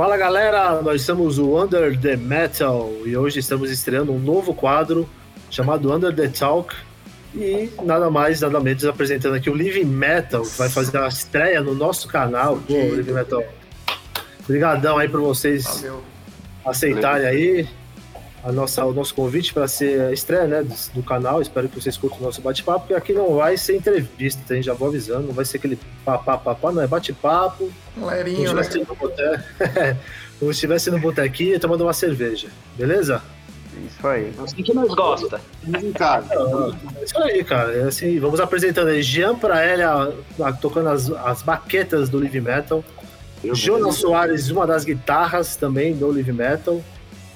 Fala galera, nós somos o Under the Metal e hoje estamos estreando um novo quadro chamado Under the Talk e nada mais, nada menos apresentando aqui o Living Metal, que vai fazer a estreia no nosso canal. Pô, Living Metal. Obrigadão aí por vocês Valeu. aceitarem aí a nossa, o nosso convite para ser a estreia né, do, do, canal. Espero que vocês curtam o nosso bate-papo, porque aqui não vai ser entrevista, hein? Já vou avisando, não vai ser aquele papá, papá, não é bate-papo. Lerinho, né? Como se estivesse no botequinho tomando uma cerveja, beleza? Isso aí. Assim que nós gosta. Cara, é isso aí, cara. É assim, vamos apresentando aí. Jean Praélia tocando as, as baquetas do Live Metal. Eu Jonas Soares, uma das guitarras também do Live Metal.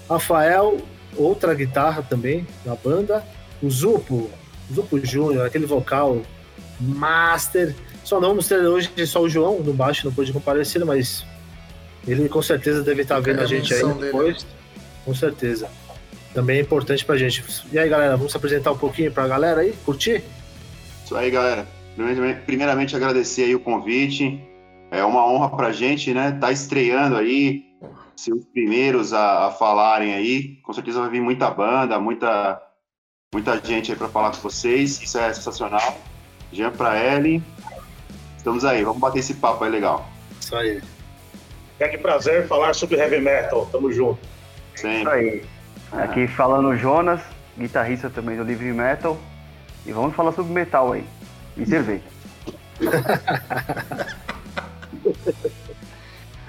Rafael outra guitarra também na banda. O Zupo, Zupo Júnior, aquele vocal master. Só não vamos ter hoje só o João no baixo, não pôde comparecer, mas ele com certeza deve estar vendo a gente aí depois. Dele. Com certeza. Também é importante pra gente. E aí, galera, vamos se apresentar um pouquinho pra galera aí? Curtir? Isso aí, galera. Primeiramente, agradecer aí o convite. É uma honra pra gente, né? Tá estreando aí ser os primeiros a, a, falarem aí. Com certeza vai vir muita banda, muita, muita gente aí para falar com vocês. Isso é sensacional. Jean Praeli, estamos aí, vamos bater esse papo aí legal. Isso aí. É que prazer falar sobre heavy metal, tamo junto. Sempre. Isso aí. Aqui falando Jonas, guitarrista também do Livre Metal. E vamos falar sobre metal aí. E cerveja.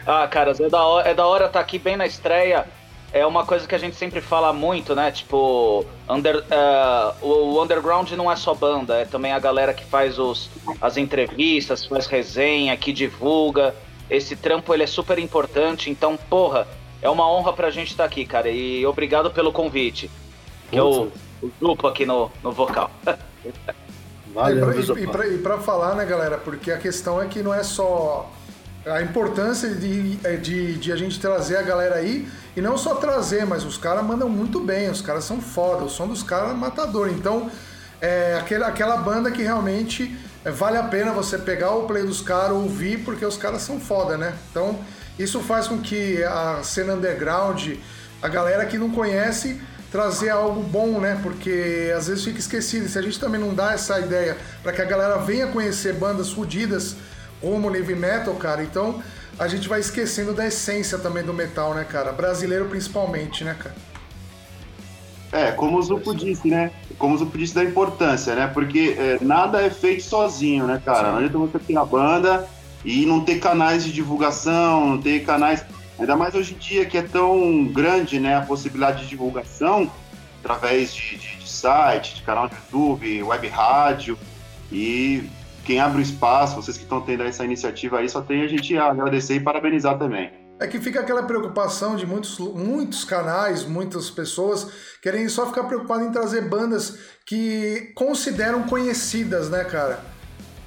Ah, caras, é da hora, é da hora estar tá aqui bem na estreia. É uma coisa que a gente sempre fala muito, né? Tipo, under, uh, o underground não é só banda, é também a galera que faz os, as entrevistas, faz resenha, que divulga. Esse trampo ele é super importante, então, porra, é uma honra pra gente estar tá aqui, cara. E obrigado pelo convite. Que é o, o grupo aqui no, no vocal. Valeu, e, pra, e, pra, e pra falar, né, galera? Porque a questão é que não é só a importância de, é, de, de, a gente trazer a galera aí, e não só trazer, mas os caras mandam muito bem, os caras são foda, o som dos caras é matador. Então, é aquela, aquela banda que realmente é, vale a pena você pegar o play dos caras, ouvir, porque os caras são foda, né? Então, isso faz com que a cena underground, a galera que não conhece, trazer algo bom, né? Porque às vezes fica esquecido. Se a gente também não dá essa ideia para que a galera venha conhecer bandas fodidas como heavy metal, cara. Então a gente vai esquecendo da essência também do metal, né, cara? Brasileiro principalmente, né, cara? É, como o Zupo disse, né? Como o Zupo disse da importância, né? Porque é, nada é feito sozinho, né, cara? Sim. Não adianta você ter a banda e não ter canais de divulgação, não ter canais. Ainda mais hoje em dia que é tão grande, né? A possibilidade de divulgação através de, de, de site, de canal de YouTube, web rádio. E quem abre o espaço, vocês que estão tendo essa iniciativa aí, só tem a gente a agradecer e parabenizar também. É que fica aquela preocupação de muitos, muitos canais, muitas pessoas querem só ficar preocupados em trazer bandas que consideram conhecidas, né, cara?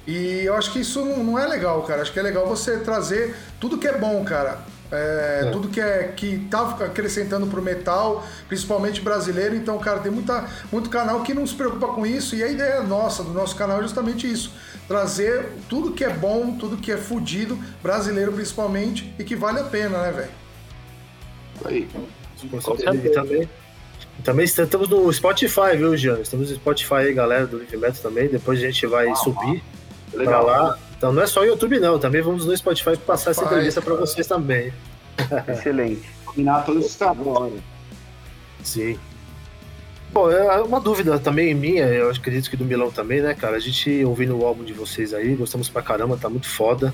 E eu acho que isso não é legal, cara. Acho que é legal você trazer tudo que é bom, cara. É, é. Tudo que é que tá acrescentando pro metal, principalmente brasileiro. Então, cara, tem muita, muito canal que não se preocupa com isso. E a ideia nossa, do nosso canal, é justamente isso: trazer tudo que é bom, tudo que é fudido, brasileiro principalmente, e que vale a pena, né, velho? Aí. Também, também estamos no Spotify, viu, Jean? Estamos no Spotify aí, galera do Live Metal também. Depois a gente vai ah, subir ah, pra lá. Então não é só o YouTube, não. Também vamos no Spotify passar essa entrevista para vocês também. Excelente. Combinar todos os trabalhos. Sim. Bom, é uma dúvida também minha, eu acredito que do Milão também, né, cara? A gente ouvindo o álbum de vocês aí, gostamos pra caramba, tá muito foda.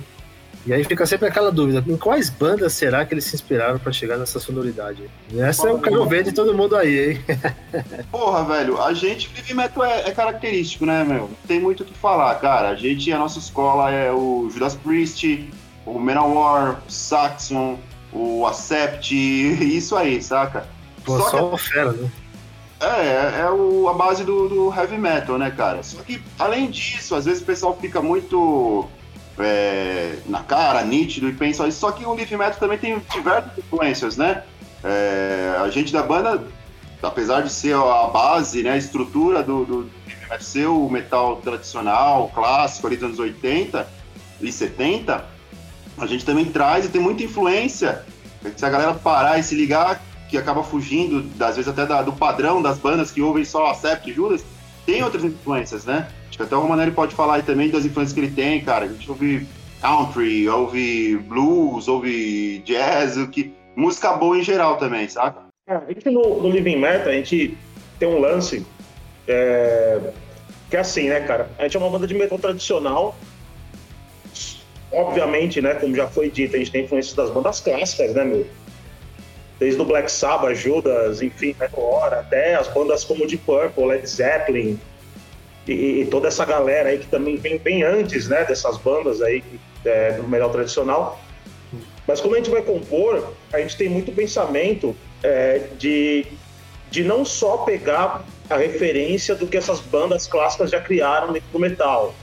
E aí fica sempre aquela dúvida, em quais bandas será que eles se inspiraram para chegar nessa sonoridade? Essa Porra, eu quero ver de todo mundo aí, hein? Porra, velho, a gente, heavy metal é, é, característico, né, meu? Tem muito o que falar, cara. A gente, a nossa escola é o Judas Priest, o Manowar, o Saxon, o Accept, isso aí, saca? Pô, só, só que... fera, né? É, é, é o, a base do, do, heavy metal, né, cara? Só que, além disso, às vezes o pessoal fica muito é, na cara, nítido e pensa isso. Só que o Leaf Metal também tem diversas influências, né? É, a gente da banda, apesar de ser a base, né, a estrutura do, do Metal ser o metal tradicional, clássico ali dos anos 80 e 70, a gente também traz e tem muita influência Se a galera parar e se ligar, que acaba fugindo, às vezes até da, do padrão das bandas que ouvem só Acept e Judas, tem outras influências, né? Acho que até o Romanelli pode falar aí também das influências que ele tem, cara. A gente ouve country, ouve blues, ouve jazz, que música boa em geral também, sabe? É, a gente no, no Living Metal, a gente tem um lance é, que é assim, né, cara? A gente é uma banda de metal tradicional. Obviamente, né, como já foi dito, a gente tem influências das bandas clássicas, né, meu? Desde o Black Sabbath, Judas, enfim, Meteor, até as bandas como Deep Purple, Led Zeppelin e, e, toda essa galera aí que também vem bem antes, né, dessas bandas aí é, do metal tradicional. Mas quando a gente vai compor, a gente tem muito pensamento é, de, de não só pegar a referência do que essas bandas clássicas já criaram dentro do metal,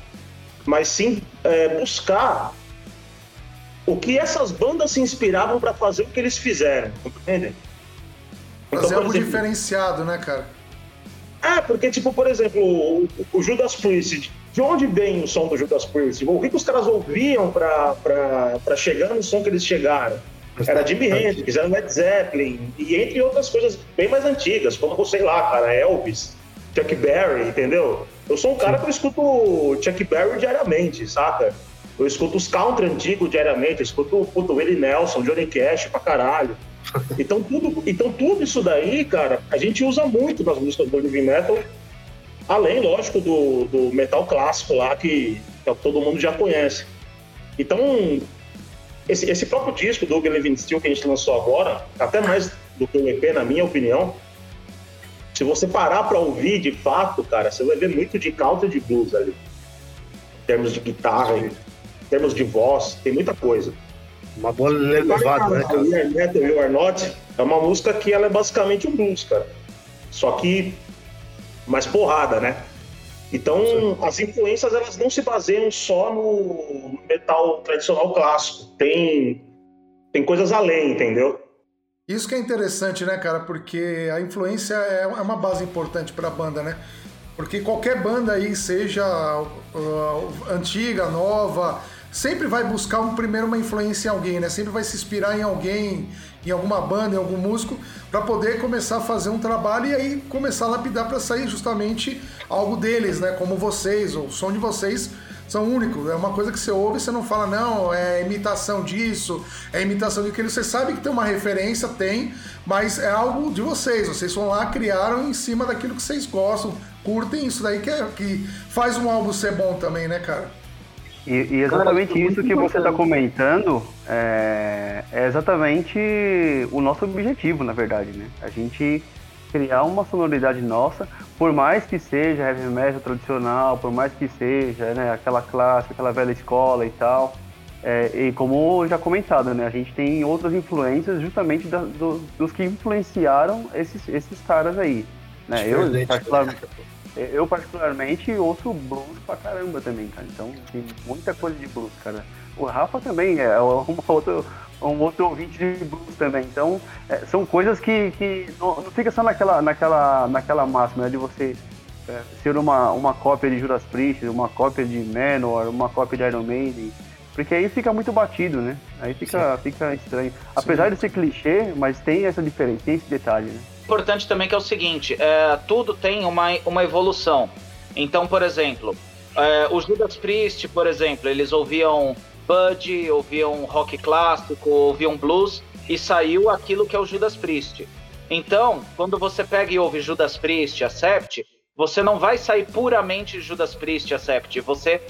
mas sim é, buscar o que essas bandas se inspiravam para fazer o que eles fizeram, compreendem? Então, fazer algo exemplo, diferenciado, né, cara? É, porque, tipo, por exemplo, o, o Judas Priest, de onde vem o som do Judas Priest? O que, que os caras ouviam para chegar no som que eles chegaram? Era Jimi Hendrix, era Led Zeppelin, e entre outras coisas bem mais antigas, como, sei lá, cara, Elvis, Chuck Berry, entendeu? Eu sou um cara que eu escuto Chuck Berry diariamente, saca? Eu escuto os country antigos diariamente, eu escuto o Willie Nelson, Johnny Cash pra caralho. Então tudo, então tudo isso daí, cara, a gente usa muito nas músicas do heavy metal, além, lógico, do, do metal clássico lá, que, que é todo mundo já conhece. Então, esse, esse próprio disco do Living Steel que a gente lançou agora, até mais do que o EP, na minha opinião, se você parar para ouvir de fato, cara, você vai ver muito de country de blues ali. Em termos de guitarra, em termos de voz, tem muita coisa. Uma boa levada, né? A We Are Metal, You Are Not é uma música que ela é basicamente um blues, cara. Só que mais porrada, né? Então, Sim. as influências elas não se baseiam só no metal tradicional clássico. Tem, tem coisas além, entendeu? Isso que é interessante, né, cara? Porque a influência é, é uma base importante para a banda, né? Porque qualquer banda aí, seja uh, antiga, nova, sempre vai buscar um, primeiro uma influência em alguém, né? Sempre vai se inspirar em alguém, em alguma banda, em algum músico, para poder começar a fazer um trabalho e aí começar a lapidar para sair justamente algo deles, né? Como vocês, o som de vocês são únicos. É uma coisa que você ouve e você não fala, não, é imitação disso, é imitação daquilo. Você sabe que tem uma referência, tem, mas é algo de vocês. Vocês vão lá, criaram em cima daquilo que vocês gostam, curtem isso daí que, é, que faz um álbum ser bom também, né, cara? E, e exatamente Cara, isso que você está comentando é, é, exatamente o nosso objetivo, na verdade, né? A gente criar uma sonoridade nossa, por mais que seja heavy metal tradicional, por mais que seja né, aquela clássica, aquela velha escola e tal. É, e como já comentado, né, a gente tem outras influências justamente da, do, dos que influenciaram esses, esses caras aí. Né? Eu, particularmente, eu, particularmente, ouço blues pra caramba também, cara. Então, tem muita coisa de blues, cara. O Rafa também é um outro, um outro ouvinte de blues também. Então, é, são coisas que, que não, não, fica só naquela, naquela, naquela máxima né, de você é, ser uma, uma cópia de Judas Priest, uma cópia de Manowar, uma cópia de Iron Maiden. Porque aí fica muito batido, né? Aí fica, fica estranho. Apesar Sim. de ser clichê, mas tem essa diferença, tem esse detalhe, né? Importante também que é o seguinte: é, tudo tem uma, uma evolução. Então, por exemplo, é, os Judas Priest, por exemplo, eles ouviam Bud, ouviam rock clássico, ouviam blues e saiu aquilo que é o Judas Priest. Então, quando você pega e ouve Judas Priest, Accept, você não vai sair puramente Judas Priest, Accept. Você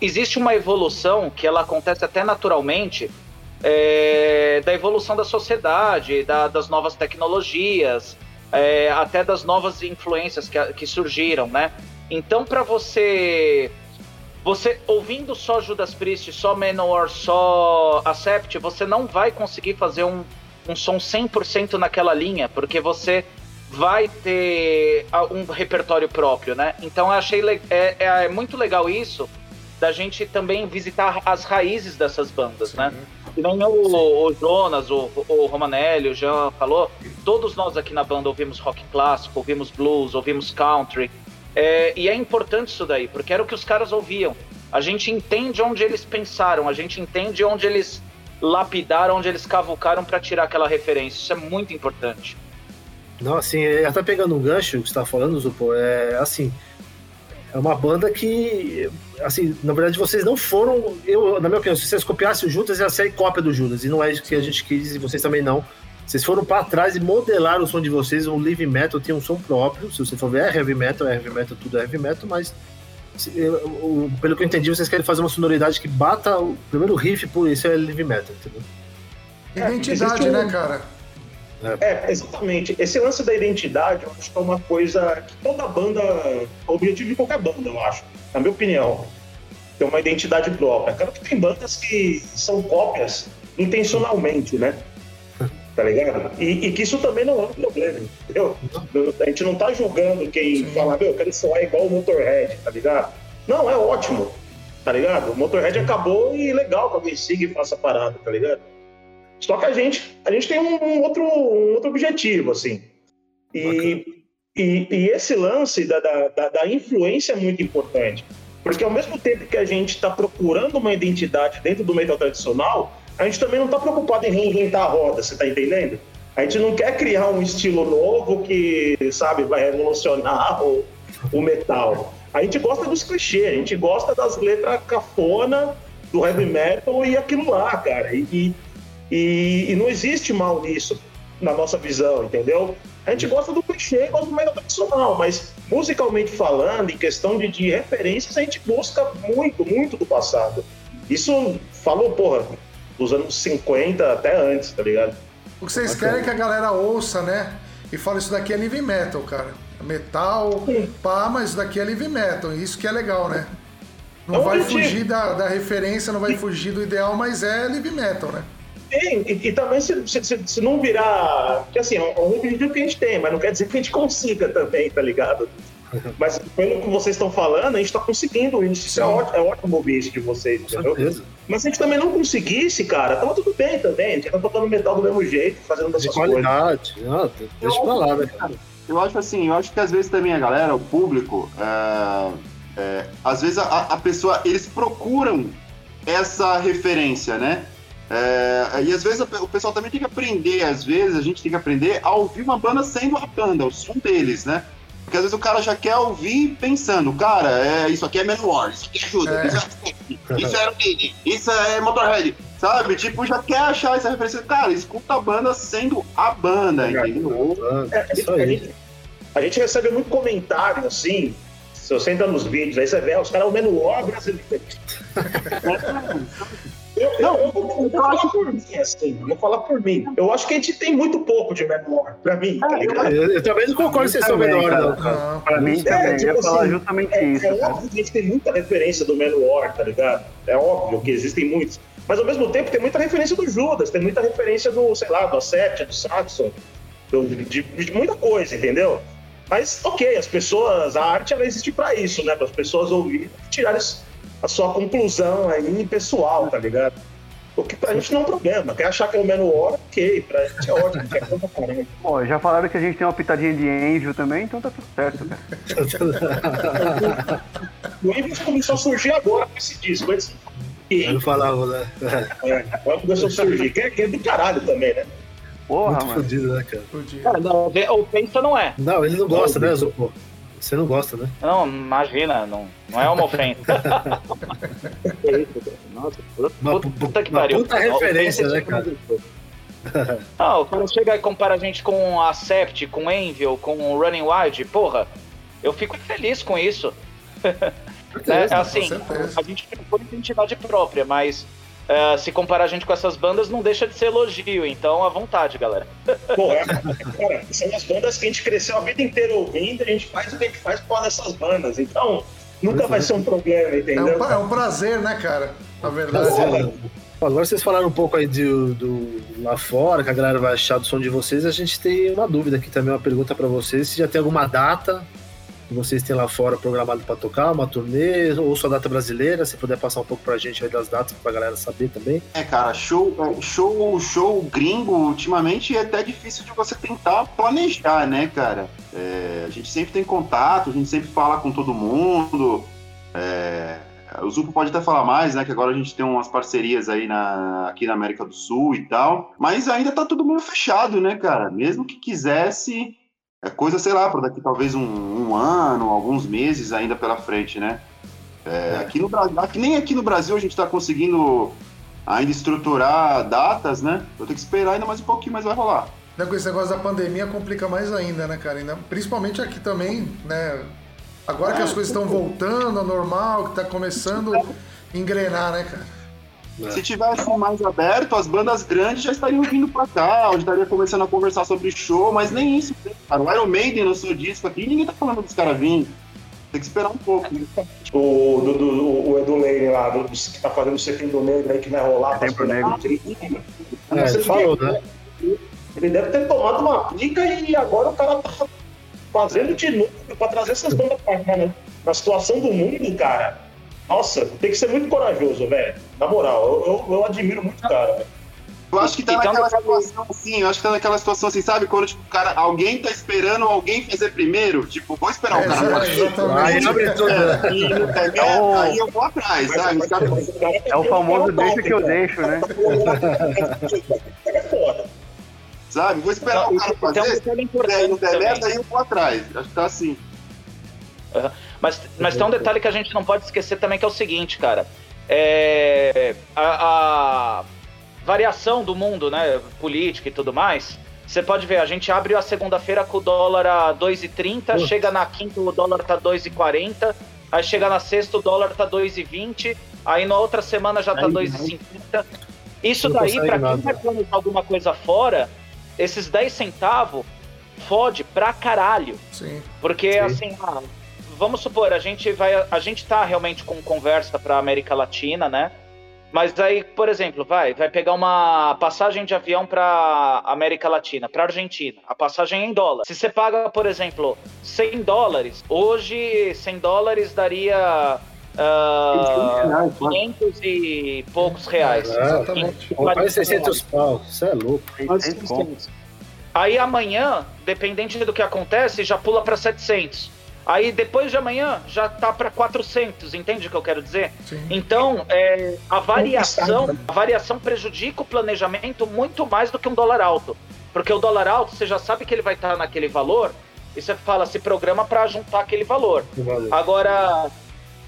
existe uma evolução que ela acontece até naturalmente é, da evolução da sociedade, da, das novas tecnologias, é, até das novas influências que, que surgiram, né? Então, para você, você ouvindo só Judas Priest, só Manowar, só Accept, você não vai conseguir fazer um, um som 100% naquela linha, porque você vai ter um repertório próprio, né? Então, eu achei é, é, é muito legal isso da gente também visitar as raízes dessas bandas, Sim. né? Que nem o, o, Jonas, o, o Romanelli, o Jean falou, todos nós aqui na banda ouvimos rock clássico, ouvimos blues, ouvimos country. É, e é importante isso daí, porque era o que os caras ouviam. A gente entende onde eles pensaram, a gente entende onde eles lapidar onde eles cavucaram para tirar aquela referência. Isso é muito importante. Não, assim, é, até pegando um gancho que você tá falando, Zupo, é assim. É uma banda que, assim, na verdade vocês não foram. Eu, na minha opinião, se vocês copiassem o Judas, ia ser cópia do Judas. E não é isso que a gente quis, e vocês também não. Vocês foram para trás e modelaram o som de vocês. O Live Metal tem um som próprio. Se você for ver, é heavy metal, é heavy metal, tudo é heavy metal, mas pelo que eu entendi, vocês querem fazer uma sonoridade que bata o primeiro riff, por isso é heavy metal, entendeu? Identidade, né, cara? É. é, exatamente. Esse lance da identidade, eu acho que é uma coisa que toda banda, é o objetivo de qualquer banda, eu acho, na minha opinião, ter uma identidade própria. Claro que tem bandas que são cópias intencionalmente, né? Tá ligado? E, e que isso também não é um problema, entendeu? A gente não tá julgando quem fala, meu, eu quero soar igual o Motorhead, tá ligado? Não, é ótimo, tá ligado? O Motorhead acabou e legal que alguém siga e faça parada, tá ligado? Só que a gente, a gente tem um, outro, um outro objetivo, assim. E, e, e, esse lance da, da, da, influência é muito importante. Porque ao mesmo tempo que a gente está procurando uma identidade dentro do metal tradicional, a gente também não está preocupado em reinventar a roda, você está entendendo? A gente não quer criar um estilo novo que, sabe, vai revolucionar o, o metal. A gente gosta dos clichês, a gente gosta das letras cafona do heavy metal e aquilo lá, cara. E, e, e, não existe mal nisso, na nossa visão, entendeu? A gente gosta do clichê, gosta do metal tradicional, mas musicalmente falando, em questão de, de referências, a gente busca muito, muito do passado. Isso falou, porra, dos anos 50 até antes, tá ligado? O que vocês querem é que a galera ouça, né? E fala, isso daqui é live metal, cara. Metal, pá, mas isso daqui é live metal. Isso que é legal, né? Não é vai fugir da, da referência, não vai fugir do ideal, mas é live metal, né? Tem, e, e, também se, se, se, não virar. Porque assim, é um objetivo que a gente tem, mas não quer dizer que a gente consiga também, tá ligado? Mas pelo que vocês estão falando, a gente está conseguindo isso. Isso é ótimo, é ótimo ouvir isso de vocês, entendeu? Mas se a gente também não conseguisse, cara, tava tudo bem também. A gente tá tocando metal do mesmo jeito, fazendo dessas de qualidade. coisas. Não, deixa pra lá, né, cara? Eu acho assim, eu acho que às vezes também a galera, o público, é, é, às vezes a, a pessoa, eles procuram essa referência, né? É, e às vezes o pessoal também tem que aprender, às vezes a gente tem que aprender a ouvir uma banda sendo a banda, o som deles, né? Porque às vezes o cara já quer ouvir pensando, cara, é, isso aqui é Manowar, isso aqui ajuda, é. isso é isso é Mini, isso é Motorhead, sabe? Tipo, já quer achar essa referência. Cara, escuta a banda sendo a banda, entendeu? É, a, gente, a gente recebe muito comentário, assim, se você entra nos vídeos, aí você vê, os caras, o Manowar brasileiro. Eu, não, eu, vou, vou falar por mim, assim, vou falar por mim. Eu acho que a gente tem muito pouco de menor, pra mim, tá ligado? Eu, eu também não concordo se são menor, não. Cara. Pra mim é, também, tipo eu ia assim, falar justamente é, isso. É óbvio que a gente tem muita referência do menor, tá ligado? É óbvio que existem muitos. Mas ao mesmo tempo tem muita referência do Judas, tem muita referência do, sei lá, do Asset, do Saxon, do, de, de muita coisa, entendeu? Mas, ok, as pessoas, a arte ela existe para isso, né? Para as pessoas ouvirem e tirarem a sua conclusão aí pessoal, tá ligado? O que pra gente não é um problema. Quer achar que é o menor, ok. Pra gente é ótimo, quer caramba. Pô, já falaram que a gente tem uma pitadinha de Envio também, então tá tudo certo, cara. o Envio começou a surgir agora com esse disco. Antes... Eu não falava, né? É, agora começou a surgir. Que é, que é do caralho também, né? Porra, Muito mano. Fudido, né, cara? Cara, não, o Pensa não é. Não, ele não gosta, né, Zupo? Você não gosta, né? Não, imagina, não, não é uma ofensa. Nossa, puta, puta que pariu. Puta referência, né, cara? Não, o cara chega e compara a gente com a Sept, com Envil, com o Running Wild, porra, eu fico feliz com isso. Certeza, é, assim, a gente tem uma identidade própria, mas Uh, se comparar a gente com essas bandas, não deixa de ser elogio, então à vontade, galera. Pô, é, cara, são as bandas que a gente cresceu a vida inteira ouvindo, a gente faz o que a gente faz com essas bandas, então nunca vai ser um problema, entendeu? É um, é um prazer, né, cara? Na verdade. É. Agora vocês falaram um pouco aí do, do, lá fora, que a galera vai achar do som de vocês, a gente tem uma dúvida aqui também, uma pergunta para vocês, se já tem alguma data que vocês têm lá fora programado para tocar, uma turnê, ou sua data brasileira, se puder passar um pouco pra gente aí das datas pra galera saber também. É, cara, show, show, show gringo, ultimamente é até difícil de você tentar planejar, né, cara? É, a gente sempre tem contato, a gente sempre fala com todo mundo. É, o Zupo pode até falar mais, né? Que agora a gente tem umas parcerias aí na, aqui na América do Sul e tal. Mas ainda tá tudo meio fechado, né, cara? Mesmo que quisesse, é coisa, sei lá, para daqui talvez um, um, ano, alguns meses ainda pela frente, né? É, aqui no Brasil, aqui, nem aqui no Brasil a gente está conseguindo ainda estruturar datas, né? Vou ter que esperar ainda mais um pouquinho, mas vai rolar. Com esse negócio da pandemia complica mais ainda, né, cara? Ainda, principalmente aqui também, né? Agora que as coisas estão voltando ao normal, que está começando a engrenar, né, cara? É. Se tivesse mais aberto, as bandas grandes já estariam vindo pra cá, já estaria começando a conversar sobre show, mas nem isso. Cara. O Iron Maiden no seu disco aqui, ninguém tá falando dos caras vindo. Tem que esperar um pouco. Né? O, do, do, o Edu Leire lá, do, que tá fazendo o Setembro Negro aí, que vai rolar. Setembro Negro. É, ele falou, né? Ele deve ter tomado uma pica e agora o cara tá fazendo de novo pra trazer essas bandas pra cá, né? Na situação do mundo, cara nossa, tem que ser muito corajoso, velho. Na moral, eu, eu, eu admiro muito o cara, velho. Eu acho que tá então, naquela situação assim, eu acho que tá naquela situação assim, sabe? Quando, tipo, cara, alguém tá esperando alguém fazer primeiro, tipo, vou esperar é, o cara fazer. Aí. É, não tem é, o... aí eu vou atrás, mas, sabe? Mas, é o famoso deixa que eu deixo, né? sabe? Vou esperar o cara fazer. Tem um não der merda, aí eu vou atrás. Acho que tá assim. Uhum. Mas, mas tem um detalhe que a gente não pode esquecer também, que é o seguinte, cara. É, a, a variação do mundo, né, política e tudo mais, você pode ver, a gente abre a segunda-feira com o dólar a 2,30, chega na quinta o dólar tá 2,40, aí chega na sexta o dólar tá 2,20, aí na outra semana já tá 2,50. Isso daí, para quem vai planejar alguma coisa fora, esses 10 centavos fode pra caralho. Sim. Porque, Sim. assim, ah, vamos supor, a gente vai, a gente tá realmente com conversa para América Latina, né? Mas aí, por exemplo, vai, vai pegar uma passagem de avião para América Latina, para Argentina. A passagem é em dólar. Se você paga, por exemplo, 100 dólares, hoje 100 dólares daria uh, 500 e poucos reais. É, exatamente. Quase 600 pau. Isso é louco. Aí amanhã, dependente do que acontece, já pula para 700. Aí depois de amanhã já tá para 400, entende o que eu quero dizer? Sim. Então, é, a variação, a variação prejudica o planejamento muito mais do que um dólar alto. Porque o dólar alto, você já sabe que ele vai estar naquele valor, e você fala, se programa para juntar aquele valor. Agora,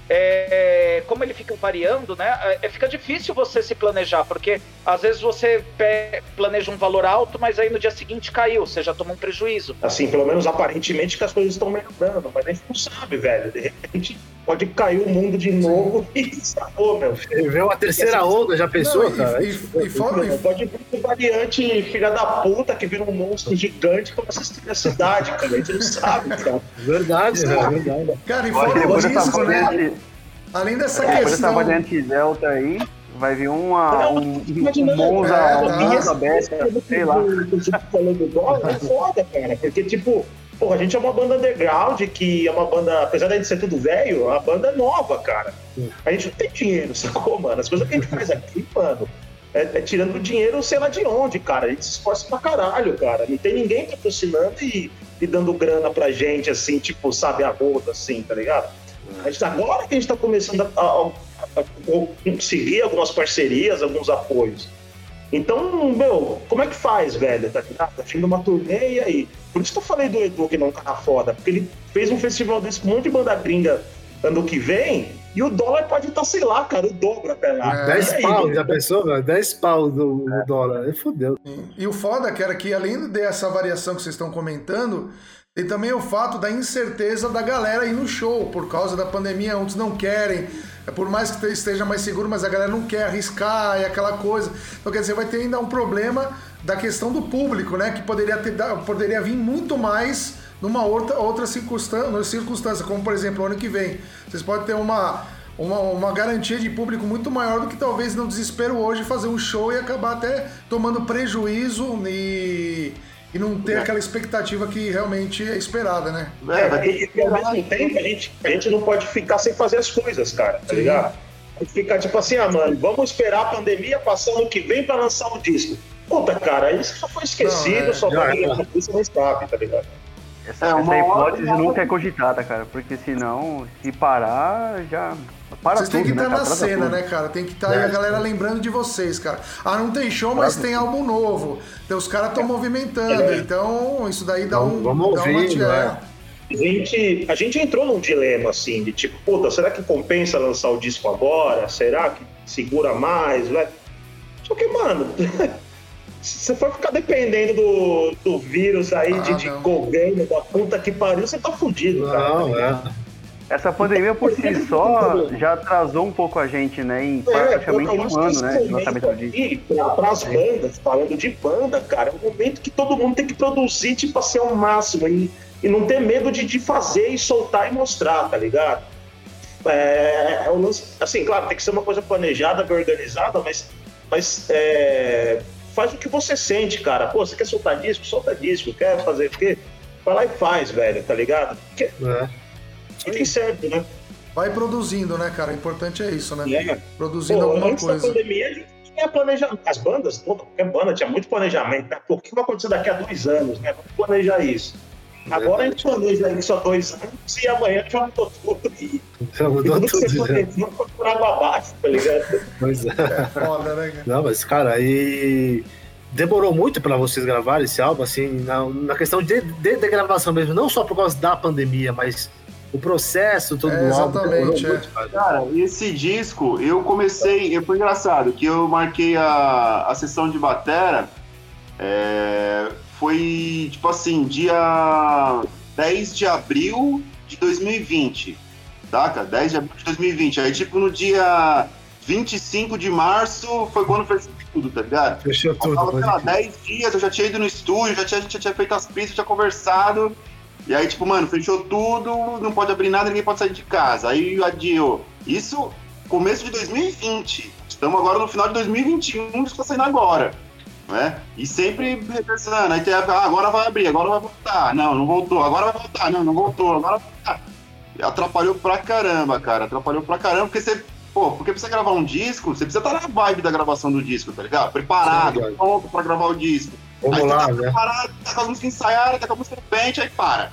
é, como ele fica variando, né? É, fica difícil você se planejar, porque às vezes você planeja um valor alto, mas aí no dia seguinte caiu, você já tomou um prejuízo. Assim, pelo menos aparentemente que as coisas estão melhorando, mas a gente não sabe, velho. De repente pode cair o mundo de novo e sacou, meu. Vê uma terceira onda, já pensou, não, cara? E, e, e, fora, pode vir um variante filha da puta que vira um monstro gigante que começa a destruir a cidade, cara. A gente não sabe, cara. Verdade, é verdade. Cara, e fora o risco, né? Além dessa é, questão... Essa variante Delta aí, vai vir uma, um, um Monza, é, um Monza Besta, sei lá. Falando dólar, é foda, cara, porque, tipo, Porra, a gente é uma banda underground que é uma banda, apesar de ser tudo velho, a banda é nova, cara. A gente não tem dinheiro, sacou, mano? As coisas que a gente faz aqui, mano, é, é tirando dinheiro sei lá de onde, cara. A gente se esforça pra caralho, cara. Não tem ninguém patrocinando e, e dando grana pra gente, assim, tipo, sabe, a roda, assim, tá ligado? Gente, agora que a gente tá começando a, a, a, conseguir algumas parcerias, alguns apoios. Então, meu, como é que faz, velho? Tá ligado? Tá uma turnê e aí? Por isso que eu falei do Edu que não tá foda, porque ele fez um festival desse com um monte de banda gringa ano que vem, e o dólar pode estar, tá, sei lá, cara, o dobro até lá. É, 10 pau, já pensou, velho? 10 pau do, é. dólar. Aí fodeu. E o foda, cara, que além dessa variação que vocês estão comentando, tem também o fato da incerteza da galera ir no show, por causa da pandemia, uns não querem. É por mais que esteja mais seguro, mas a galera não quer arriscar e aquela coisa. Então, quer dizer, vai ter ainda um problema da questão do público, né? Que poderia, ter, poderia vir muito mais numa outra, outra circunstância, circunstância, como por exemplo, ano que vem. Vocês podem ter uma, uma, uma garantia de público muito maior do que talvez no desespero hoje fazer um show e acabar até tomando prejuízo e e não ter é. aquela expectativa que realmente é esperada, né? É, e, e ao mesmo tempo a gente, a gente não pode ficar sem fazer as coisas, cara, tá Sim. ligado? Ficar tipo assim, ah, mano, vamos esperar a pandemia passar ano que vem pra lançar o um disco. Puta, cara, isso só foi esquecido, não, é, só vai é. isso não sabe, tá ligado? Essa, é, essa hipótese hora, nunca é cogitada, cara, porque senão, se parar, já Para vocês têm que estar né, na cena, tudo. né, cara? Tem que estar aí a galera lembrando de vocês, cara. Ah, não tem show, mas tem álbum novo. Então os caras estão movimentando. É. Então isso daí dá um. Vamos dá ouvir, né? A gente, a gente entrou num dilema assim, de tipo, puta, será que compensa lançar o disco agora? Será que segura mais? Vai? Só que, mano, se você for ficar dependendo do, do vírus aí ah, de, de governo, da puta que pariu, você tá fudido, cara. Não, é. Essa pandemia por si só já atrasou um pouco a gente, né? Em é, praticamente um ano, né? De lançamento disco. Para as bandas, falando de banda, cara, é um momento que todo mundo tem que produzir, tipo assim, ao máximo. E, e não ter medo de, de fazer e soltar e mostrar, tá ligado? É, é assim, claro, tem que ser uma coisa planejada, bem organizada, mas, mas é, faz o que você sente, cara. Pô, você quer soltar disco? Solta disco. Quer fazer o quê? Vai lá e faz, velho, tá ligado? Porque... É e tem certo, né? Vai produzindo, né, cara? O importante é isso, né? É. Produzindo Pô, alguma antes coisa. Da pandemia, a gente tinha planejamento. As bandas, qualquer banda tinha muito planejamento. Né? Pô, o que vai acontecer daqui a dois anos, né? Vamos planejar isso. Agora a gente planeja isso há dois anos e amanhã já mudou tudo. E, já mudou tudo. Você planejou por água abaixo, tá ligado? Pois é. é foda, né, cara? Não, mas, cara, aí. Demorou muito para vocês gravarem esse álbum, assim, na, na questão de, de, de gravação mesmo, não só por causa da pandemia, mas o processo todo é, do álbum. Exatamente, é. Cara, esse disco, eu comecei, foi engraçado, que eu marquei a, a sessão de batera, é, foi, tipo assim, dia 10 de abril de 2020, saca? 10 de abril de 2020. Aí, tipo, no dia 25 de março foi quando fechou tudo, tá ligado? Fechou tudo. Eu tava, sei lá, 10 dias, eu já tinha ido no estúdio, já tinha, já tinha feito as pistas, já tinha conversado. E aí, tipo, mano, fechou tudo, não pode abrir nada, ninguém pode sair de casa. Aí adiou. Isso, começo de 2020. Estamos agora no final de 2021, que está saindo agora. Né? E sempre reversando. Aí tem a ah, agora vai abrir, agora vai voltar. Não, não voltou, agora vai voltar. Não, não voltou, agora vai voltar. E atrapalhou pra caramba, cara. Atrapalhou pra caramba, porque você. Pô, porque pra você gravar um disco, você precisa estar na vibe da gravação do disco, tá ligado? Preparado, Sim, pronto pra gravar o disco. Vamos aí lá, tá né? Parado, tá com a música ensaiada, tá com a música pente, aí para.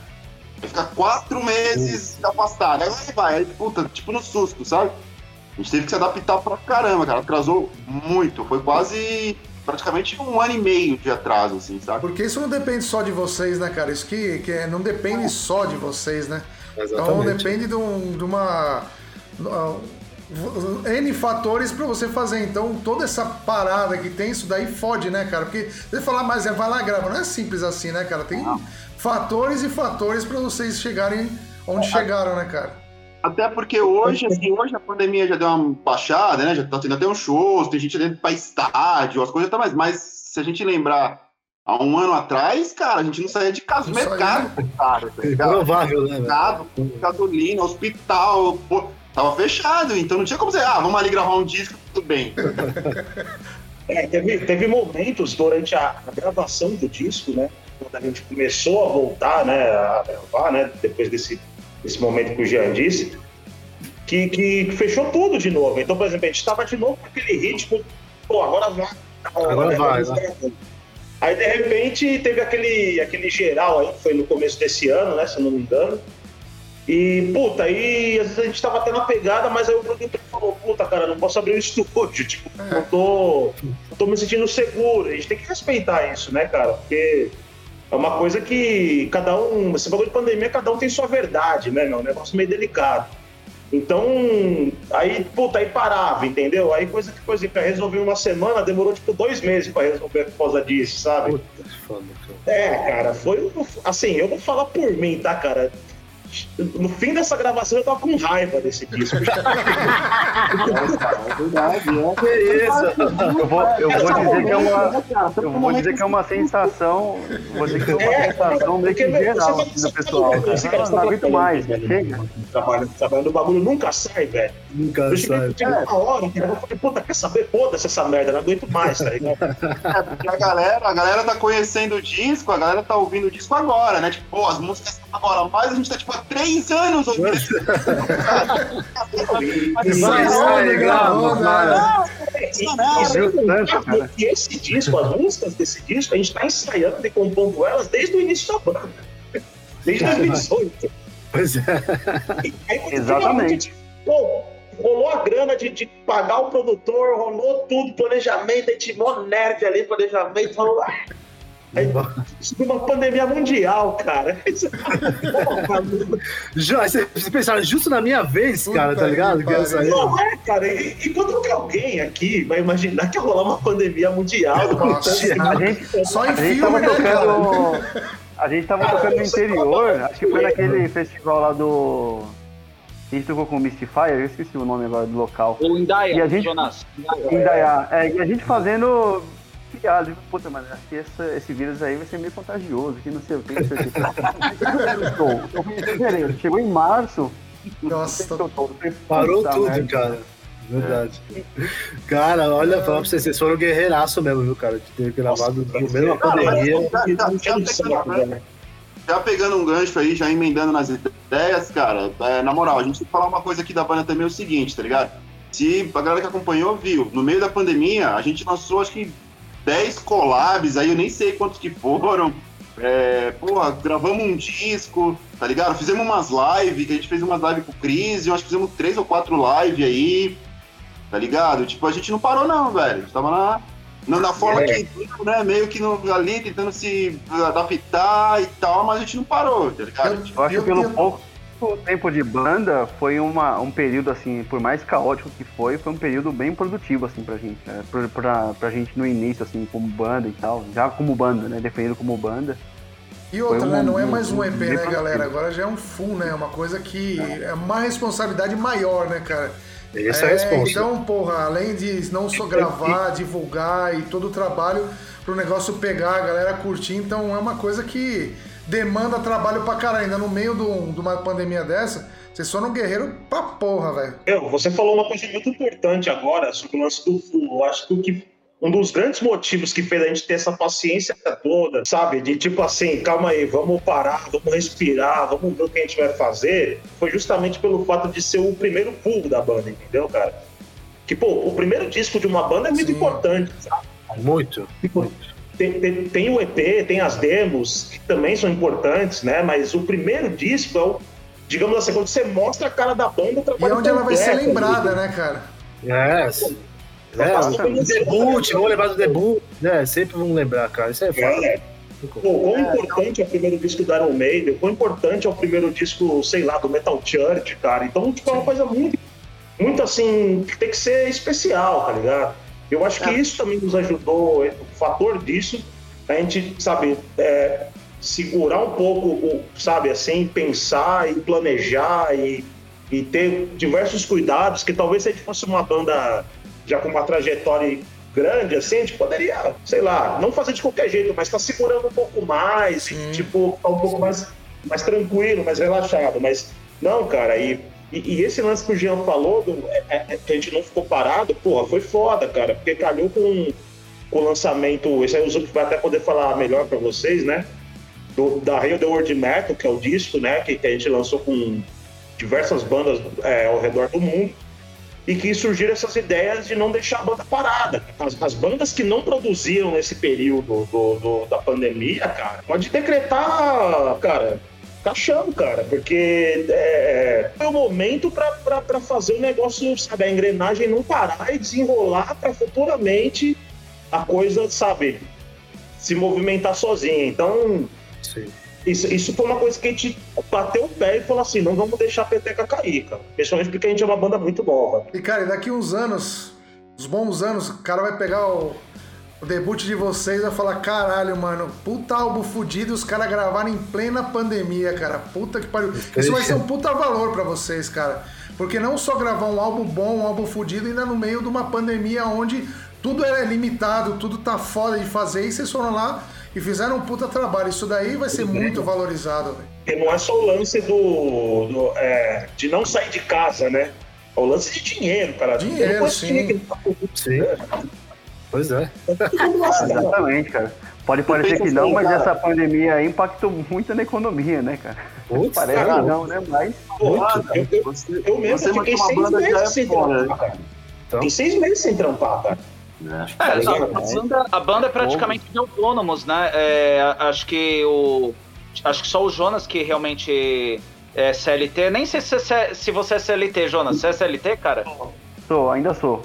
Vai ficar quatro meses uh. afastado. Aí vai, aí, puta, tipo no susto, sabe? A gente teve que se adaptar pra caramba, cara. Atrasou muito. Foi quase praticamente um ano e meio de atraso, assim, sabe? Porque isso não depende só de vocês, né, cara? Isso que, que é, não depende só de vocês, né? Exatamente. Então depende de, um, de uma. N fatores para você fazer. Então, toda essa parada que tem, isso daí fode, né, cara? Porque você falar, mas é, vai lá grava. Não é simples assim, né, cara? Tem não. fatores e fatores para vocês chegarem onde é, chegaram, né, cara? Até porque hoje, assim, hoje a pandemia já deu uma baixada, né? Já tá tendo até um show, tem gente dentro para estádio, as coisas tá mais. Mas se a gente lembrar há um ano atrás, cara, a gente não saía de casa, do mercado, cara. Tá é provável, né? Mercado, gasolina, hospital, pô, tava fechado, então não tinha como dizer, ah, vamos ali gravar um disco, tudo bem. É, teve, teve momentos durante a, a, gravação do disco, né? Quando a gente começou a voltar, né, a gravar, né? Depois desse, desse momento que o Jean disse, que, que fechou tudo de novo. Então, por exemplo, a gente estava de novo com aquele ritmo, pô, agora vai. Agora né, vai, vai. Aí, de repente, teve aquele, aquele geral aí, que foi no começo desse ano, né? Se eu não me engano e, puta, aí às vezes a gente tava até na pegada, mas aí o produtor falou, puta, cara, não posso abrir o estúdio, tipo, é. não tô, não tô me sentindo seguro. A gente tem que respeitar isso, né, cara? Porque é uma coisa que cada um, esse bagulho de pandemia, cada um tem sua verdade, né, meu? É um negócio meio delicado. Então, aí, puta, aí parava, entendeu? Aí coisa que, por exemplo, resolvi uma semana, demorou tipo dois meses pra resolver por causa disso, sabe? Puta, foda, cara. É, cara, foi. Assim, eu vou falar por mim, tá, cara? No fim dessa gravação eu tava com raiva desse disco. é é. Isso? Eu vou, eu vou dizer que é uma. Eu vou dizer que é uma sensação. Vou dizer que é uma é, sensação meio que geral do pessoal. Não, não aguento mais, chega. Trabalhando, trabalhando, o bagulho nunca sai, velho. Nunca eu sai. Cheguei uma hora, eu falei, puta, quer saber? Foda-se essa merda, não aguento mais, tá ligado? É, porque a galera, a galera tá conhecendo o disco, a galera tá ouvindo o disco agora, né? Tipo, pô, as músicas agora, mas a gente tá tipo três anos ouvindo. E esse disco, as músicas desse disco, a gente tá ensaiando e compondo elas desde o início da banda. Desde 2018. Pois é. Exatamente. Pô, rolou a grana de, de pagar o produtor, rolou tudo, planejamento, a gente mó nerd ali, planejamento, falou. Ah, Aí, uma pandemia mundial, cara. Vocês pensaram justo na minha vez, cara, Puta tá ligado? Que não é, cara. E, e, quando que alguém aqui vai imaginar que ia rolar uma pandemia mundial? Nossa, a gente, só em filme, né, tocando, A gente tava tocando no interior, acho que foi naquele festival lá do. A gente tocou com o Mystifier, eu esqueci o nome agora do local. O Indaiá, e a gente, Jonas. Indaiá. É, e a gente fazendo piada. Digo, puta, mano, acho que essa, esse vírus aí vai ser meio contagioso, que não sei o que, não sei o que. eu fui em fevereiro, chegou em março. Nossa, tô... parou tudo, merda. cara. Verdade. É. Cara, olha, falar pra vocês, vocês foram guerreiraço mesmo, viu, cara? De ter gravado no meio da pandemia. Já pegando um gancho aí, já emendando nas ideias, cara, é, na moral, a gente tem que falar uma coisa aqui da banda também, é o seguinte, tá ligado? Se a galera que acompanhou viu, no meio da pandemia, a gente lançou acho que 10 collabs, aí eu nem sei quantos que foram. É, porra, gravamos um disco, tá ligado? Fizemos umas lives, que a gente fez umas lives com o Cris, eu acho que fizemos três ou quatro lives aí, tá ligado? Tipo, a gente não parou não, velho. A gente tava na, na, na forma é. que né, meio que no, ali tentando se adaptar e tal, mas a gente não parou, tá ligado? Eu, eu acho que pelo pouco o tempo de banda foi uma, um período, assim, por mais caótico que foi, foi um período bem produtivo, assim, pra gente. Né? Pra, pra, pra gente no início, assim, como banda e tal. Já como banda, né? Definido como banda. E outra, né? Não é mais um EP, né, galera? Agora já é um full, né? Uma coisa que é uma responsabilidade maior, né, cara? Essa é, a resposta. Então, porra, além de não só gravar, divulgar e todo o trabalho pro negócio pegar, a galera curtir, então é uma coisa que demanda trabalho pra caralho. Ainda no meio de uma pandemia dessa, vocês foram um guerreiro pra porra, velho. Você falou uma coisa muito importante agora sobre o lance do full. Eu acho que o que um dos grandes motivos que fez a gente ter essa paciência toda, sabe? De tipo assim, calma aí, vamos parar, vamos respirar, vamos ver o que a gente vai fazer, foi justamente pelo fato de ser o primeiro pulo da banda, entendeu, cara? Que, pô, o primeiro disco de uma banda é muito Sim. importante, sabe? Muito, tipo, muito. Tem, tem, tem, o EP, tem as demos, que também são importantes, né? Mas o primeiro disco é o, digamos assim, quando você mostra a cara da banda, E é onde ela vai ser lembrada, né, cara? É, é, debut, vamos lembrar do debut, né? Sempre vamos lembrar, cara. Isso é foda. É. Pô, quão importante é o primeiro disco do Iron Maiden, quão importante é o primeiro disco, sei lá, do Metal Church, cara. Então, tipo, é uma coisa muito, muito assim, que tem que ser especial, tá ligado? Eu acho que é. isso também nos ajudou, o fator disso, a gente, sabe, é, segurar um pouco, sabe, assim, pensar e planejar e, e ter diversos cuidados, que talvez se a gente fosse uma banda já com uma trajetória grande, assim, a gente poderia, sei lá, não fazer de qualquer jeito, mas tá segurando um pouco mais, e, tipo, tá um pouco mais, mais tranquilo, mais relaxado. Mas não, cara, e e, e, esse lance que o Jean falou, do, é, é, é, que a gente não ficou parado, porra, foi foda, cara, porque calhou com, com o lançamento. Esse aí o Zuc vai até poder falar melhor para vocês, né? Do, da Rio The World Metal, que é o disco, né? Que, que a gente lançou com diversas bandas é, ao redor do mundo. E que surgiram essas ideias de não deixar a banda parada. As, as bandas que não produziram nesse período do, do, da pandemia, cara, pode decretar, cara, caixão, cara, porque é, é o momento para fazer o negócio, sabe, a engrenagem não parar e desenrolar para futuramente a coisa, sabe, se movimentar sozinha. Então, isso, isso foi uma coisa que a gente bateu o pé e falou assim: não vamos deixar a peteca cair, cara. Principalmente porque a gente é uma banda muito nova. E, cara, daqui uns anos, uns bons anos, o cara vai pegar o o debut de vocês vai falar, caralho, mano, puta álbum fudido, os caras gravaram em plena pandemia, cara. Puta que pariu. Isso vai ser um puta valor para vocês, cara. Porque não só gravar um álbum bom, um álbum fudido, ainda no meio de uma pandemia onde tudo é limitado, tudo tá foda de fazer, e vocês foram lá e fizeram um puta trabalho. Isso daí vai ser muito valorizado. E não é só o lance do, do é, de não sair de casa, né? É o lance de dinheiro, cara. Dinheiro, sim. sim. Pois é. Exatamente, cara. Pode parecer que não, mas essa pandemia aí impactou muito na economia, né, cara? Putz, Parece cara, que não, né? Mas. Porra, eu, eu, eu mesmo você fiquei seis meses é sem trampar, cara. Então... Fiquei seis meses sem trampar, cara. É, tá a, banda, a banda é praticamente de autônomos, né? É, acho que o. Acho que só o Jonas que realmente é CLT. Nem sei se, se, se você é CLT, Jonas. Você é CLT, cara? Sou, ainda sou.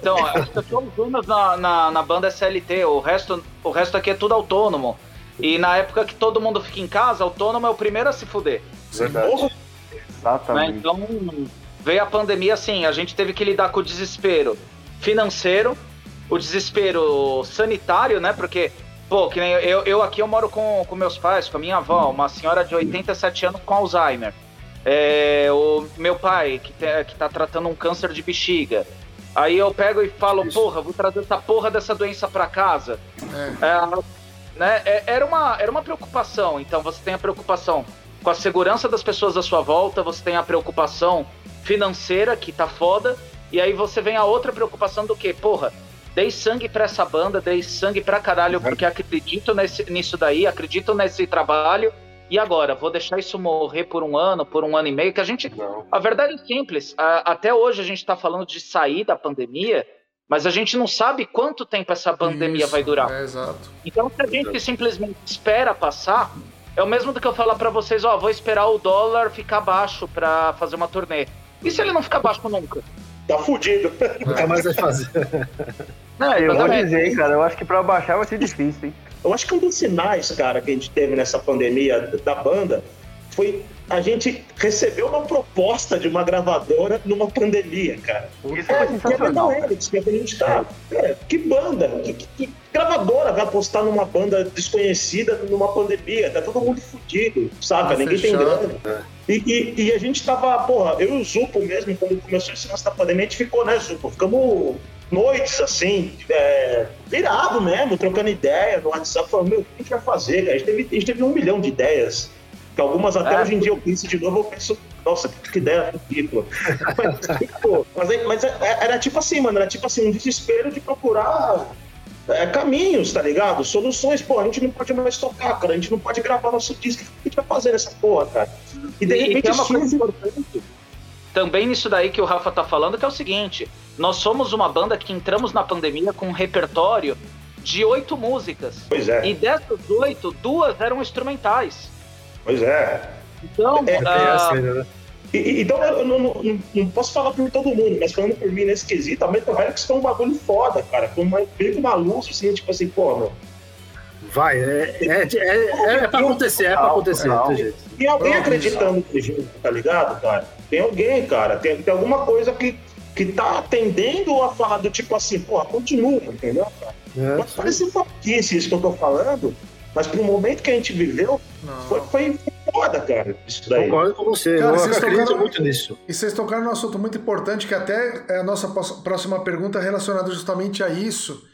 Então, que todos os na, na, na banda CLT, o resto, o resto aqui é tudo autônomo. E na época que todo mundo fica em casa, autônomo é o primeiro a se fuder. Verdade. Exatamente. Né? Então, veio a pandemia assim, a gente teve que lidar com o desespero financeiro, o desespero sanitário, né? Porque, pô, que nem eu, eu aqui eu moro com, com meus pais, com a minha avó, uma senhora de 87 anos com Alzheimer. É, o meu pai, que, te, que tá tratando um câncer de bexiga. Aí eu pego e falo, Isso. porra, vou trazer essa porra dessa doença para casa. É. É, né? É, era, uma, era uma preocupação. Então você tem a preocupação com a segurança das pessoas à sua volta, você tem a preocupação financeira, que tá foda, e aí você vem a outra preocupação do que, porra, dei sangue para essa banda, dei sangue pra caralho, porque acredito nesse, nisso daí, acredito nesse trabalho, e agora, vou deixar isso morrer por um ano, por um ano e meio, que a gente. Não. A verdade é simples. A, até hoje a gente está falando de sair da pandemia, mas a gente não sabe quanto tempo essa pandemia isso, vai durar. É, exato. Então, se a gente simplesmente espera passar, é o mesmo do que eu falar para vocês: ó, vou esperar o dólar ficar baixo para fazer uma turnê. E se ele não ficar baixo nunca? Tá fudido. Nunca mais vai fazer. Não, eu vou dizer, cara, eu acho que para baixar vai ser difícil, hein? Eu acho que um dos sinais, cara, que a gente teve nessa pandemia da banda foi a gente receber uma proposta de uma gravadora numa pandemia, cara. Isso é, é sensacional. Que é Helix, que a gente tá. É, que banda, que, que, que, gravadora vai apostar numa banda desconhecida numa pandemia? Tá todo mundo fudido, sabe? Tá Ninguém tem grana. E, e, e, a gente tava, porra, eu e o Zupo mesmo, quando começou esse lance da pandemia, a gente ficou, né, Zupo? Ficamos noites, assim, é, virado mesmo, trocando ideia no WhatsApp, falando, meu, o que a gente vai fazer, cara? A gente teve, a gente teve um milhão de ideias, que algumas até é. hoje em dia eu penso de novo, eu penso, nossa, que ideia ridícula. mas, mas, mas, é, era tipo assim, mano, era tipo assim, um desespero de procurar é, caminhos, tá ligado? Soluções, pô, a gente não pode mais tocar, cara, a gente não pode gravar nosso disco, o que a gente vai fazer nessa porra, cara? E de repente e é uma coisa importante também nisso daí que o Rafa tá falando, que é o seguinte: nós somos uma banda que entramos na pandemia com um repertório de oito músicas. Pois é. E dessas oito, duas eram instrumentais. Pois é. Então. É, uh, e, então, eu não, não, não, posso falar por todo mundo, mas falando por mim nesse quesito, a Metal Helix tá um bagulho foda, cara. Com uma, com uma luz, assim, tipo assim, pô, meu. Vai, é, é, é, é pra acontecer, é pra acontecer. Tem alguém acreditando no jogo, tá ligado, cara? Tem alguém, cara. Tem, tem alguma coisa que, que tá tendendo a falar do tipo assim, porra, continua, entendeu, cara? É, Pode parecer faquice isso que eu tô falando, mas pro momento que a gente viveu, foi, foi foda, cara. Isso daí. Concordo com você, cara, eu acredito tocaram, muito nisso. E vocês tocaram num assunto muito importante, que até é a nossa próxima pergunta relacionada justamente a isso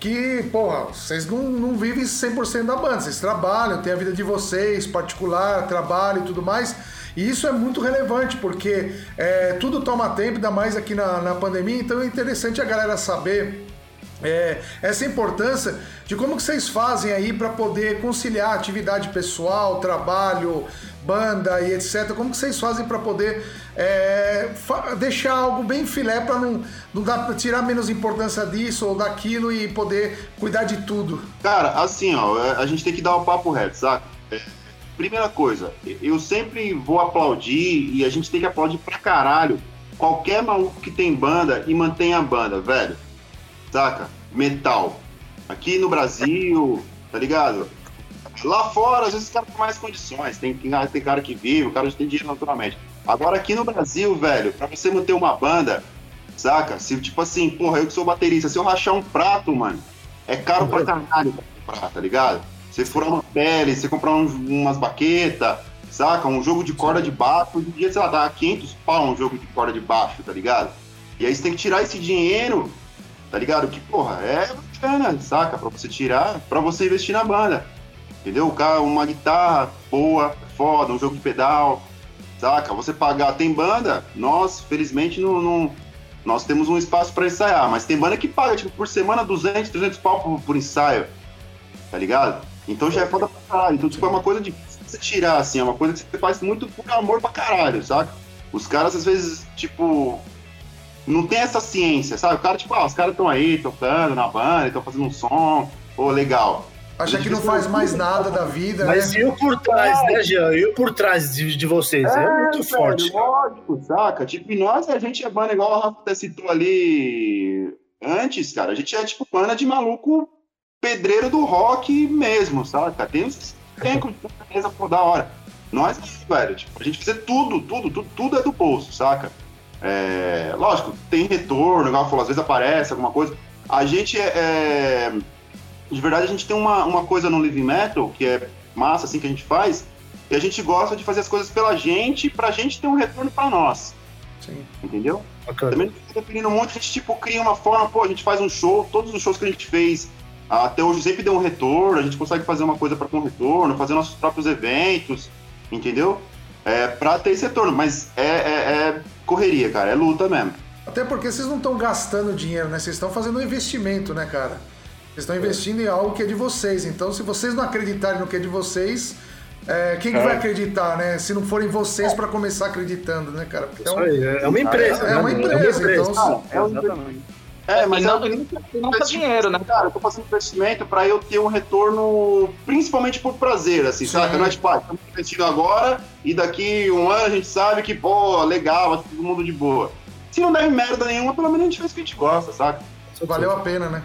que, porra, vocês não, não vivem 100% da banda, vocês trabalham, tem a vida de vocês, particular, trabalho e tudo mais. E isso é muito relevante, porque é, tudo toma tempo, ainda mais aqui na, na pandemia, então é interessante a galera saber é, essa importância de como que vocês fazem aí para poder conciliar atividade pessoal, trabalho, banda e etc. Como que vocês fazem para poder é, deixar algo bem filé para não, não dar, tirar menos importância disso ou daquilo e poder cuidar de tudo? Cara, assim, ó, é, a gente tem que dar o um papo reto, saca? Primeira coisa, eu sempre vou aplaudir e a gente tem que aplaudir pra caralho qualquer maluco que tem banda e mantém a banda, velho. Saca? Metal. Aqui no Brasil, tá ligado? Lá fora, às vezes, os caras tem mais condições. Tem, tem cara que vive, o cara já tem dinheiro naturalmente. Agora aqui no Brasil, velho, pra você manter uma banda, saca? Se tipo assim, porra, eu que sou baterista, se eu rachar um prato, mano, é caro pra caralho pra comprar, tá ligado? Você furar uma pele, você comprar um, umas baquetas, saca? Um jogo de corda de baixo, hoje em dia, sei lá, dá 500 pau um jogo de corda de baixo, tá ligado? E aí você tem que tirar esse dinheiro, tá ligado? Que, porra, é bacana, saca? Pra você tirar, pra você investir na banda. Entendeu? Uma guitarra boa, foda, um jogo de pedal, Saca? Você pagar. Tem banda, nós, felizmente, não, não nós temos um espaço para ensaiar, mas tem banda que paga, tipo, por semana 200, 300 pau por, por ensaio. Tá ligado? Então já é foda pra caralho. Então, tipo, é uma coisa de você tirar, assim, é uma coisa que você faz muito por amor pra caralho, saca? Os caras, às vezes, tipo, não tem essa ciência, sabe? O cara, tipo, ah, os caras estão aí tocando na banda, estão fazendo um som, pô, legal. Acha que não faz mais nada da vida, Mas né? e o por trás, né, Jean? E o por trás de, de vocês? É, é muito velho, forte. Lógico, saca? Tipo, e nós, a gente é banda, igual o Rafa até citou ali antes, cara. A gente é tipo banda de maluco pedreiro do rock mesmo, saca? Tem uns tem com certeza por da hora. Nós, velho, tipo, a gente fazer tudo, tudo, tudo, tudo é do bolso, saca? É, lógico, tem retorno, igual falou, às vezes aparece alguma coisa. A gente é, é, De verdade, a gente tem uma, uma coisa no Living Metal, que é massa, assim, que a gente faz, e a gente gosta de fazer as coisas pela gente, pra gente ter um retorno pra nós. Sim. Entendeu? Bacana. Também dependendo muito, a gente tipo, cria uma forma, pô, a gente faz um show, todos os shows que a gente fez até hoje sempre deu um retorno, a gente consegue fazer uma coisa para com retorno, fazer nossos próprios eventos, entendeu? É, pra ter esse retorno, mas é, é, é correria, cara, é luta mesmo. Até porque vocês não estão gastando dinheiro, né? Vocês estão fazendo um investimento, né, cara? Vocês estão investindo em algo que é de vocês. Então, se vocês não acreditarem no que é de vocês, é, quem que É. vai acreditar, né? Se não forem vocês para começar acreditando, né, cara? É, Isso um- aí, é uma empresa. é uma né? empresa, então. Cara, é um Exatamente. É, mas e não, é não, e faz dinheiro, né? Cara, eu tô fazendo investimento pra eu ter um retorno, principalmente por prazer, assim, Sim. saca? Não é tipo, ah, estamos investindo agora e daqui um ano a gente sabe que, pô, legal, vai ser todo mundo de boa. Se não der merda nenhuma, pelo menos a gente faz o que a gente gosta, saca? Valeu a pena, né?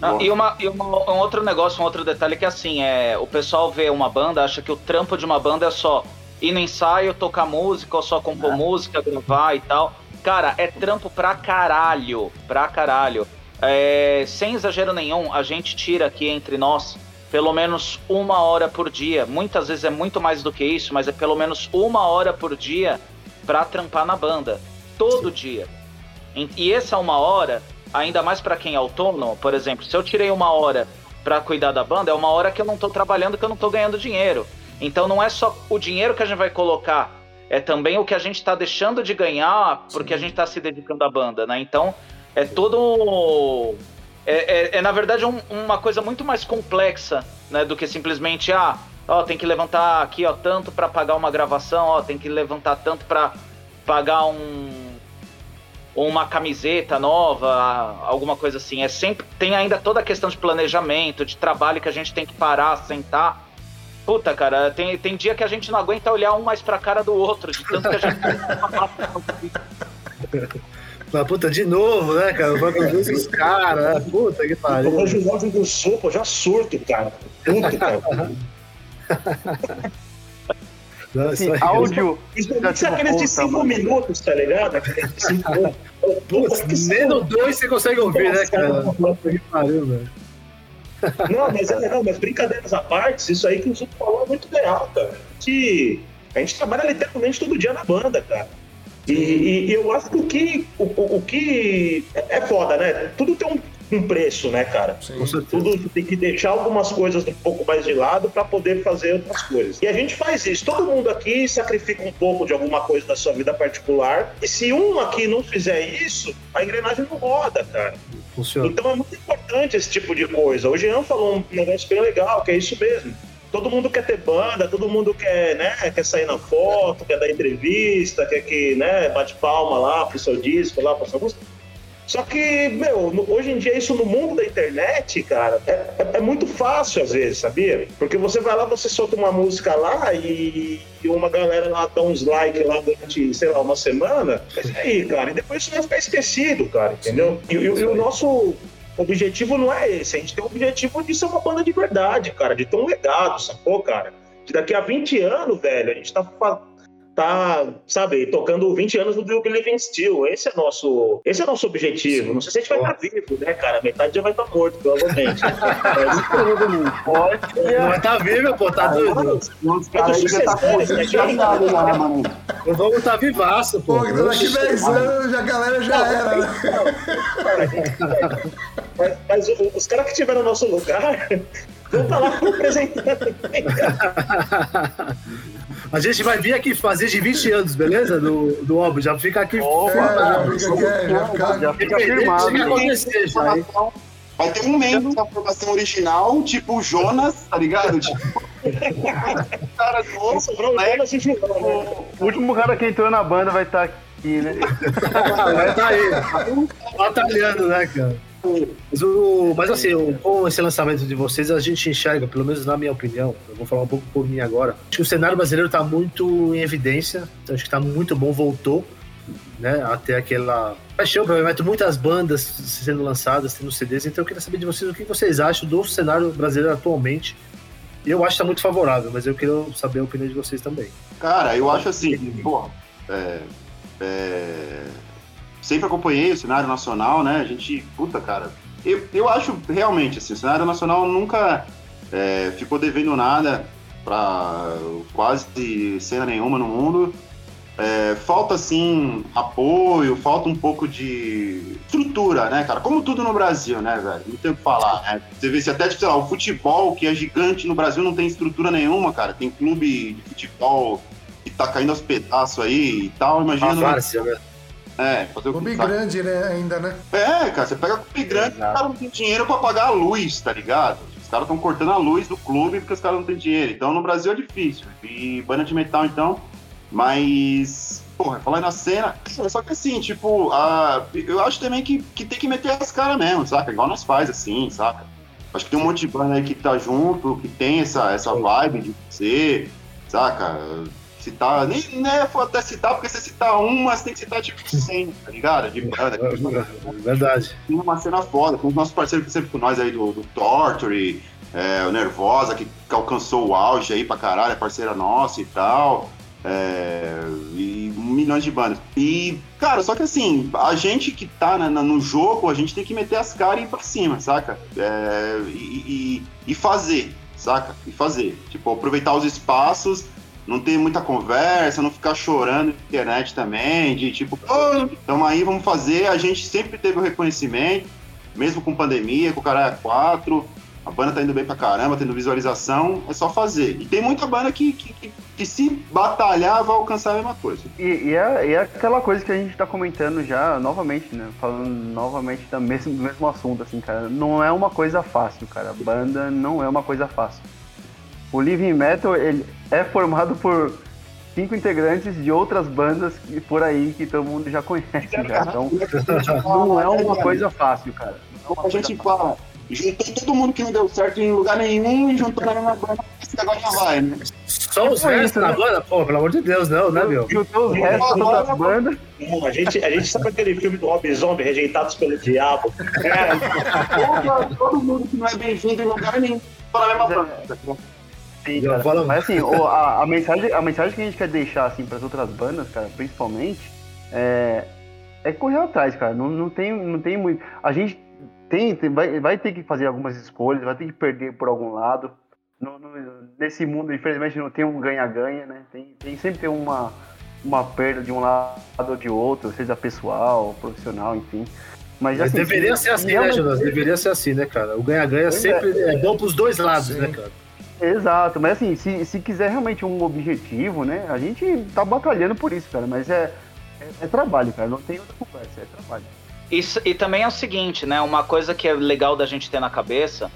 Não, e uma, e uma- um outro negócio, um outro detalhe que assim, é, o pessoal vê uma banda, acha que o trampo de uma banda é só ir no ensaio, tocar música, ou só compor música, gravar e tal. Cara, é trampo pra caralho, pra caralho. É, sem exagero nenhum, a gente tira aqui entre nós pelo menos uma hora por dia. Muitas vezes é muito mais do que isso, mas é pelo menos uma hora por dia pra trampar na banda. Todo dia. E essa uma hora, ainda mais pra quem é autônomo, por exemplo, se eu tirei uma hora pra cuidar da banda, é uma hora que eu não tô trabalhando, que eu não tô ganhando dinheiro. Então não é só o dinheiro que a gente vai colocar, é também o que a gente tá deixando de ganhar porque a gente tá se dedicando à banda, né? Então é todo. É, é- é, na verdade um- uma coisa muito mais complexa, né? Do que simplesmente, ah, ó, tem que levantar aqui, ó, tanto pra pagar uma gravação, ó, tem que levantar tanto pra pagar um uma camiseta nova, alguma coisa assim. É sempre tem ainda toda a questão de planejamento, de trabalho que a gente tem que parar, sentar. Puta, cara, tem, tem dia que a gente não aguenta olhar um mais pra cara do outro, de tanto que a gente Mas, puta, de novo, né, cara? Vai com os caras, né? Puta que Eu pariu. vejo o áudio do sopa, eu já surto, cara. Puto, cara. Não, Assim, isso áudio. Principalmente Já, tipo, aqueles de puta, 5 mano. minutos, tá ligado? Aqueles de 5 minutos. Putz, nem no 2 você consegue ouvir, né, cara? Puta que pariu, velho. Não, mas, é, não, mas brincadeiras à parte, isso aí que o Zuko falou é muito real, cara. Que a gente trabalha literalmente todo dia na banda, cara. E, e- eu acho que o que, o, o- o que é foda, né? Tudo tem um, um preço, né, cara? Sim. Certeza. Tudo tem que deixar algumas coisas um pouco mais de lado para poder fazer outras coisas. E a gente faz isso. Todo mundo aqui sacrifica um pouco de alguma coisa da sua vida particular. E se um aqui não fizer isso, a engrenagem não roda, cara. Funciona. Então é muito importante esse tipo de coisa. O Jean falou um negócio bem legal, que é isso mesmo. Todo mundo quer ter banda, todo mundo quer, né, quer sair na foto, quer dar entrevista, quer que, né, bate palma lá pro seu disco, lá pro seu música. Só que, meu, hoje em dia isso no mundo da internet, cara, é, é- é muito fácil às vezes, sabia? Porque você vai lá, você solta uma música lá e, e uma galera lá dá uns likes lá durante, sei lá, uma semana. Mas e aí, cara? E depois isso vai ficar esquecido, cara, entendeu? E, e- e o nosso objetivo não é esse. A gente tem o objetivo de ser uma banda de verdade, cara, de ter um legado, sacou, cara? De daqui a 20 anos, velho, a gente tá tá, sabe, tocando 20 anos do Believe in Steel. Esse é nosso, esse é nosso objetivo. Não sei se a gente vai estar vivo, né, cara? Metade já vai estar morto, provavelmente. Mas, Não vai tá vivo, pô, tá doido. Os caras já tá chegado lá, né, mano? Não vamos tá vivaço, pô. Pô, então daqui 10 anos já- a galera já era, né? mas, mas os caras que estiveram no nosso lugar estar lá representando também, cara. A gente vai vir aqui fazer de 20 anos, beleza? Do, do óbvio. Já fica aqui. É, já fica aqui, já fica- Já fica Independente firmado. do que acontecer já, hein? Vai ter um membro da formação original, tipo o Jonas, tá ligado? Tipo, cara novo, o né? Jonas e o João, né? O último cara que entrou na banda vai estar aqui, né? Vai tá aí. Batalhando, né, cara? Mas, o, mas assim, o, com esse lançamento de vocês, a gente enxerga, pelo menos na minha opinião, eu vou falar um pouco por mim agora, acho que o cenário brasileiro está muito em evidência, então acho que está muito bom, voltou, né, até aquela paixão, provavelmente muitas bandas sendo lançadas, tendo CDs, então eu queria saber de vocês o que vocês acham do cenário brasileiro atualmente, eu acho que está muito favorável, mas eu queria saber a opinião de vocês também. Cara, eu acho assim, pô, é, é, sempre acompanhei o cenário nacional, né? A gente, puta, cara, eu, eu acho realmente, assim, o cenário nacional nunca é, ficou devendo nada para quase cena nenhuma no mundo. É, falta, assim, apoio, falta um pouco de estrutura, né, cara? Como tudo no Brasil, né, velho? Não tem o que falar, né? Você vê se até, tipo, sei lá, o futebol, que é gigante no Brasil, não tem estrutura nenhuma, cara. Tem clube de futebol que tá caindo aos pedaços aí e tal, imagina... A várzea, né? É, fazer o Clube grande, né, ainda, né? É, cara, você pega clube grande, Exato. os caras não tem dinheiro pra pagar a luz, tá ligado? Os caras estão cortando a luz do clube porque os caras não têm dinheiro. Então no Brasil é difícil. E banda de metal, então. Mas, porra, falar na cena. Só que assim, tipo, a, eu acho também que, que tem que meter as caras mesmo, saca? Igual nós faz, assim, saca? Acho que tem um monte de banda aí que tá junto, que tem essa, essa vibe de ser, saca? Citar, nem né, for até citar, porque você citar um, mas tem que citar tipo 100, tá ligado? De banda. É, verdade. Tem uma cena foda, com os nossos parceiros que sempre com nós aí do, do Torture, é, o Nervosa, que, que, alcançou o auge aí pra caralho, é parceira nossa e tal. É, e milhões de bandas. E, cara, só que assim, a gente que tá na, na, no jogo, a gente tem que meter as caras e ir pra cima, saca? É, e, e, e fazer, saca? E fazer. Tipo, aproveitar os espaços não ter muita conversa, não ficar chorando na internet também, de tipo, então aí, vamos fazer. A gente sempre teve o reconhecimento, mesmo com pandemia, com o Caralho 4, a banda tá indo bem pra caramba, tendo visualização, é só fazer. E tem muita banda que, que, que, que se batalhar vai alcançar a mesma coisa. E, e, é, e, é, aquela coisa que a gente tá comentando já novamente, né? Falando novamente do mesmo, do mesmo assunto, assim, cara. Não é uma coisa fácil, cara. Banda não é uma coisa fácil. O Living Metal ele é formado por cinco integrantes de outras bandas por aí que todo mundo já conhece. Já. Então, não é uma coisa fácil, cara. É a gente fala, juntou todo mundo que não deu certo em lugar nenhum e juntou na mesma banda, esse agora já vai, né? Só os restos da banda? Pô, pelo amor de Deus, não, né, meu? Juntou os restos das bandas. a gente, a gente sabe aquele filme do Rob Zombie, Rejeitados pelo Diabo. É, todo mundo que não é bem-vindo em lugar nenhum, para a mesma banda. Sim, cara. Mas assim, a, a, mensagem, a mensagem que a gente quer deixar assim, para as outras bandas, cara, principalmente, é, é correr atrás, cara. Não, não, tem, não tem muito. A gente tem, tem vai, vai ter que fazer algumas escolhas, vai ter que perder por algum lado. No, no, nesse mundo, infelizmente, não tem um ganha-ganha, né? Tem, tem, sempre tem uma, uma perda de um lado ou de outro, seja pessoal, profissional, enfim. Mas, assim, Mas deveria ser assim, né, Jonas? Deveria ser assim, né, cara? O ganha-ganha sempre é. é bom pros dois lados, Sim. né, cara? Exato, mas assim, se, se quiser realmente um objetivo, né? A gente tá batalhando por isso, cara, mas é, é, é trabalho, cara, não tem outra conversa, é trabalho. Isso, e também é o seguinte, né? Uma coisa que é legal da gente ter na cabeça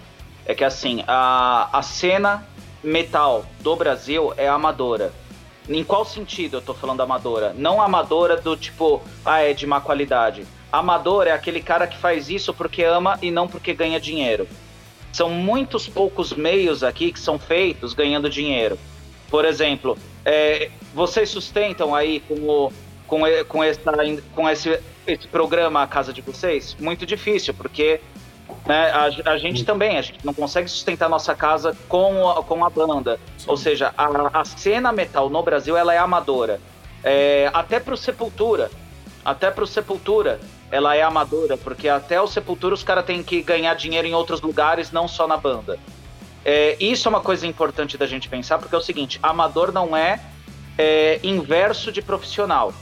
é que assim, a, a cena metal do Brasil é amadora. Em qual sentido eu tô falando amadora? Não amadora do tipo, ah, é de má qualidade. Amador é aquele cara que faz isso porque ama e não porque ganha dinheiro. São muitos poucos meios aqui que são feitos ganhando dinheiro. Por exemplo, é, vocês sustentam aí com, o, com, com, essa, com esse, esse programa a casa de vocês? Muito difícil, porque né, a, a, gente também, a gente não consegue sustentar nossa casa com a, com a banda. Sim. Ou seja, a, a, cena metal no Brasil ela é amadora. É, até pro Sepultura. Até pro Sepultura ela é amadora, porque até o Sepultura os caras têm que ganhar dinheiro em outros lugares, não só na banda. É, isso é uma coisa importante da gente pensar, porque é o seguinte: amador não é, é inverso de profissional.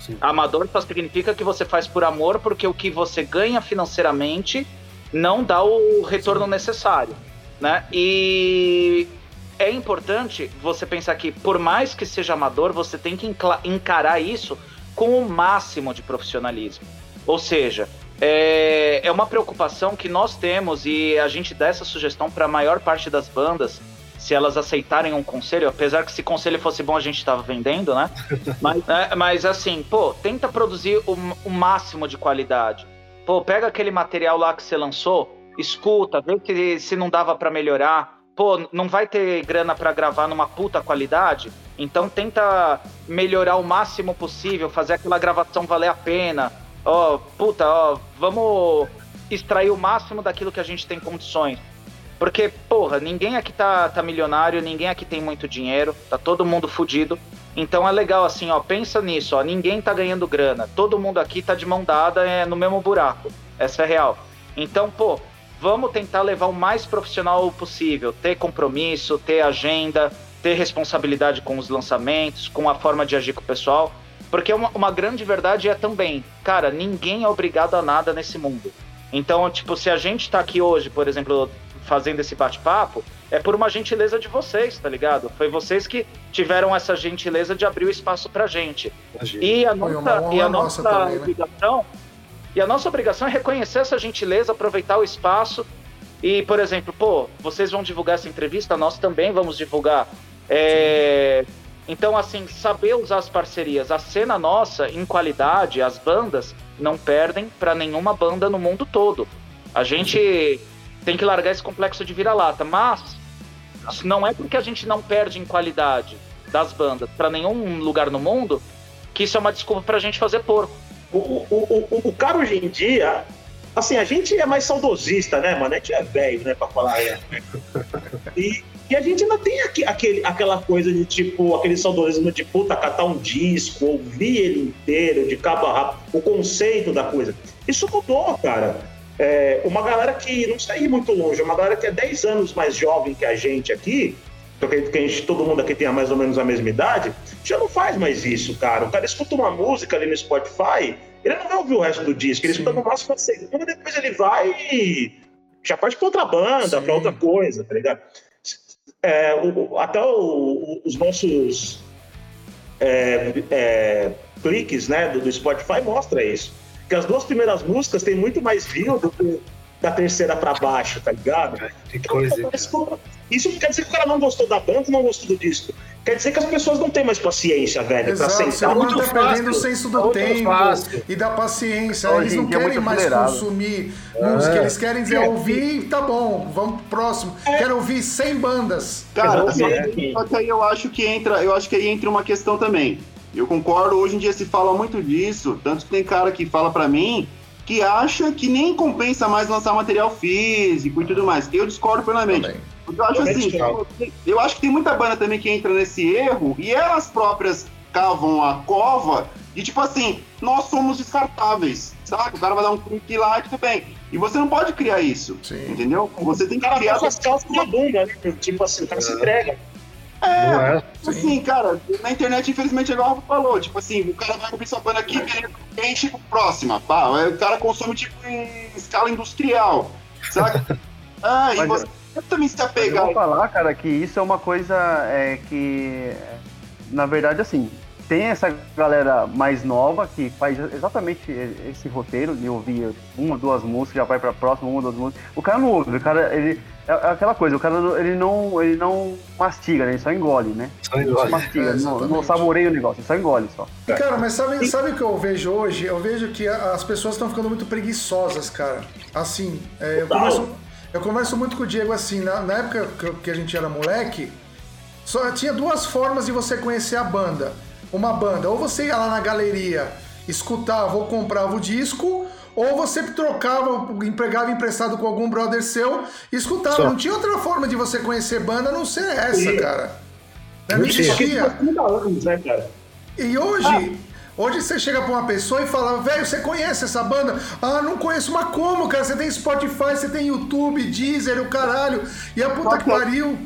Sim. Amador só significa que você faz por amor, porque o que você ganha financeiramente não dá o retorno Sim. necessário. Né? E é importante você pensar que, por mais que seja amador, você tem que encarar isso com o máximo de profissionalismo. Ou seja, é, é uma preocupação que nós temos e a gente dá essa sugestão para a maior parte das bandas, se elas aceitarem um conselho, apesar que se conselho fosse bom a gente estava vendendo, né? mas, é, mas assim, pô, tenta produzir o, o máximo de qualidade. Pô, pega aquele material lá que você lançou, escuta, vê que se não dava para melhorar. Pô, não vai ter grana para gravar numa puta qualidade, então tenta melhorar o máximo possível, fazer aquela gravação valer a pena. Ó, oh, puta, ó, oh, vamos extrair o máximo daquilo que a gente tem condições. Porque, porra, ninguém aqui tá, tá milionário, ninguém aqui tem muito dinheiro, tá todo mundo fudido. Então é legal assim, ó, pensa nisso, ó, ninguém tá ganhando grana, todo mundo aqui tá de mão dada é, no mesmo buraco. Essa é real. Então, pô, vamos tentar levar o mais profissional possível, ter compromisso, ter agenda, ter responsabilidade com os lançamentos, com a forma de agir com o pessoal. Porque uma, uma grande verdade é também, cara, ninguém é obrigado a nada nesse mundo. Então, tipo, se a gente tá aqui hoje, por exemplo, fazendo esse bate-papo, é por uma gentileza de vocês, tá ligado? Foi vocês que tiveram essa gentileza de abrir o espaço pra gente. Imagina. E a nossa, e a nossa, nossa também, né? obrigação, né? E a nossa obrigação é reconhecer essa gentileza, aproveitar o espaço e, por exemplo, pô, vocês vão divulgar essa entrevista, nós também vamos divulgar. É... Então, assim, saber usar as parcerias. A cena nossa, em qualidade, as bandas não perdem para nenhuma banda no mundo todo. A gente tem que largar esse complexo de vira-lata, mas não é porque a gente não perde em qualidade das bandas para nenhum lugar no mundo que isso é uma desculpa para a gente fazer porco. O, o, o, o, cara hoje em dia, assim, a gente é mais saudosista, né, mano? A gente é velho, né, pra falar. É. E, e a gente ainda tem aquele, aquela coisa de tipo, aquele saudosismo de puta, catar um disco, ouvir ele inteiro, de cabo a rabo, o conceito da coisa. Isso mudou, cara. É, uma galera que não sai muito longe, uma galera que é 10 anos mais jovem que a gente aqui, eu acredito que a gente, todo mundo aqui tenha mais ou menos a mesma idade, já não faz mais isso, cara. O cara escuta uma música ali no Spotify, ele não vai ouvir o resto do disco, ele Sim. escuta no máximo a segunda, depois ele vai e já parte pra outra banda, para outra coisa, tá ligado? É, o, até o, o, os nossos é, é, cliques né, do, do Spotify mostra isso. Porque as duas primeiras músicas têm muito mais view do que da terceira para baixo, tá ligado? Que coisa. Isso não quer dizer que o cara não gostou da banda, não gostou do disco. Quer dizer que as pessoas não têm mais paciência, velho, Exato, pra sentar. Você tá perdendo o senso do tempo fácil. e da paciência. Eles não é querem mais consumir é. música, eles querem dizer, é. ouvir, tá bom, vamos pro próximo. É. Quero ouvir 100 bandas. Cara, só, só que aí eu acho que entra, eu acho que aí entra uma questão também. Eu concordo, hoje em dia se fala muito disso, tanto que tem cara que fala para mim que acha que nem compensa mais lançar material físico e tudo mais. Eu discordo plenamente. Eu acho assim, eu acho que tem muita banda também que entra nesse erro e elas próprias cavam a cova e tipo assim, nós somos descartáveis, sabe? O cara vai dar um clique lá e tudo bem. E você não pode criar isso, Sim. entendeu? Você tem que criar... as calças na bunda, né? Tipo assim, o cara é. se entrega. É, é, assim, cara, na internet, infelizmente, igual o falou, tipo assim, o cara vai comprar sua banda aqui, vem tipo próxima, pá, o cara consome tipo em escala industrial, saca? Ah, e você também se apegar. Eu vou falar, cara, que isso é uma coisa é, que, na verdade, assim, tem essa galera mais nova que faz exatamente esse roteiro de ouvir uma, duas músicas, já vai pra próxima, uma, duas músicas. O cara não ouve, o cara, ele. É, é aquela coisa, o cara ele não, ele não mastiga, né? Ele só engole, né? Só engole. Ele mastiga, é, não, não saboreia o negócio, ele só engole só. Cara, mas sabe, sabe o que eu vejo hoje? Eu vejo que as pessoas estão ficando muito preguiçosas, cara. Assim, é, eu, converso, eu converso muito com o Diego assim, na, na época que a gente era moleque, só tinha duas formas de você conhecer a banda uma banda. Ou você ia lá na galeria, escutava ou comprava o disco, ou você trocava, empregava emprestado com algum brother seu e escutava. Só. Não tinha outra forma de você conhecer banda a não ser essa, cara. Não, não existia. Né, e hoje, ah. Hoje você chega pra uma pessoa e fala, velho, você conhece essa banda? Ah, não conheço, mas como, cara? Você tem Spotify, você tem YouTube, Deezer, o caralho, e a puta que pariu.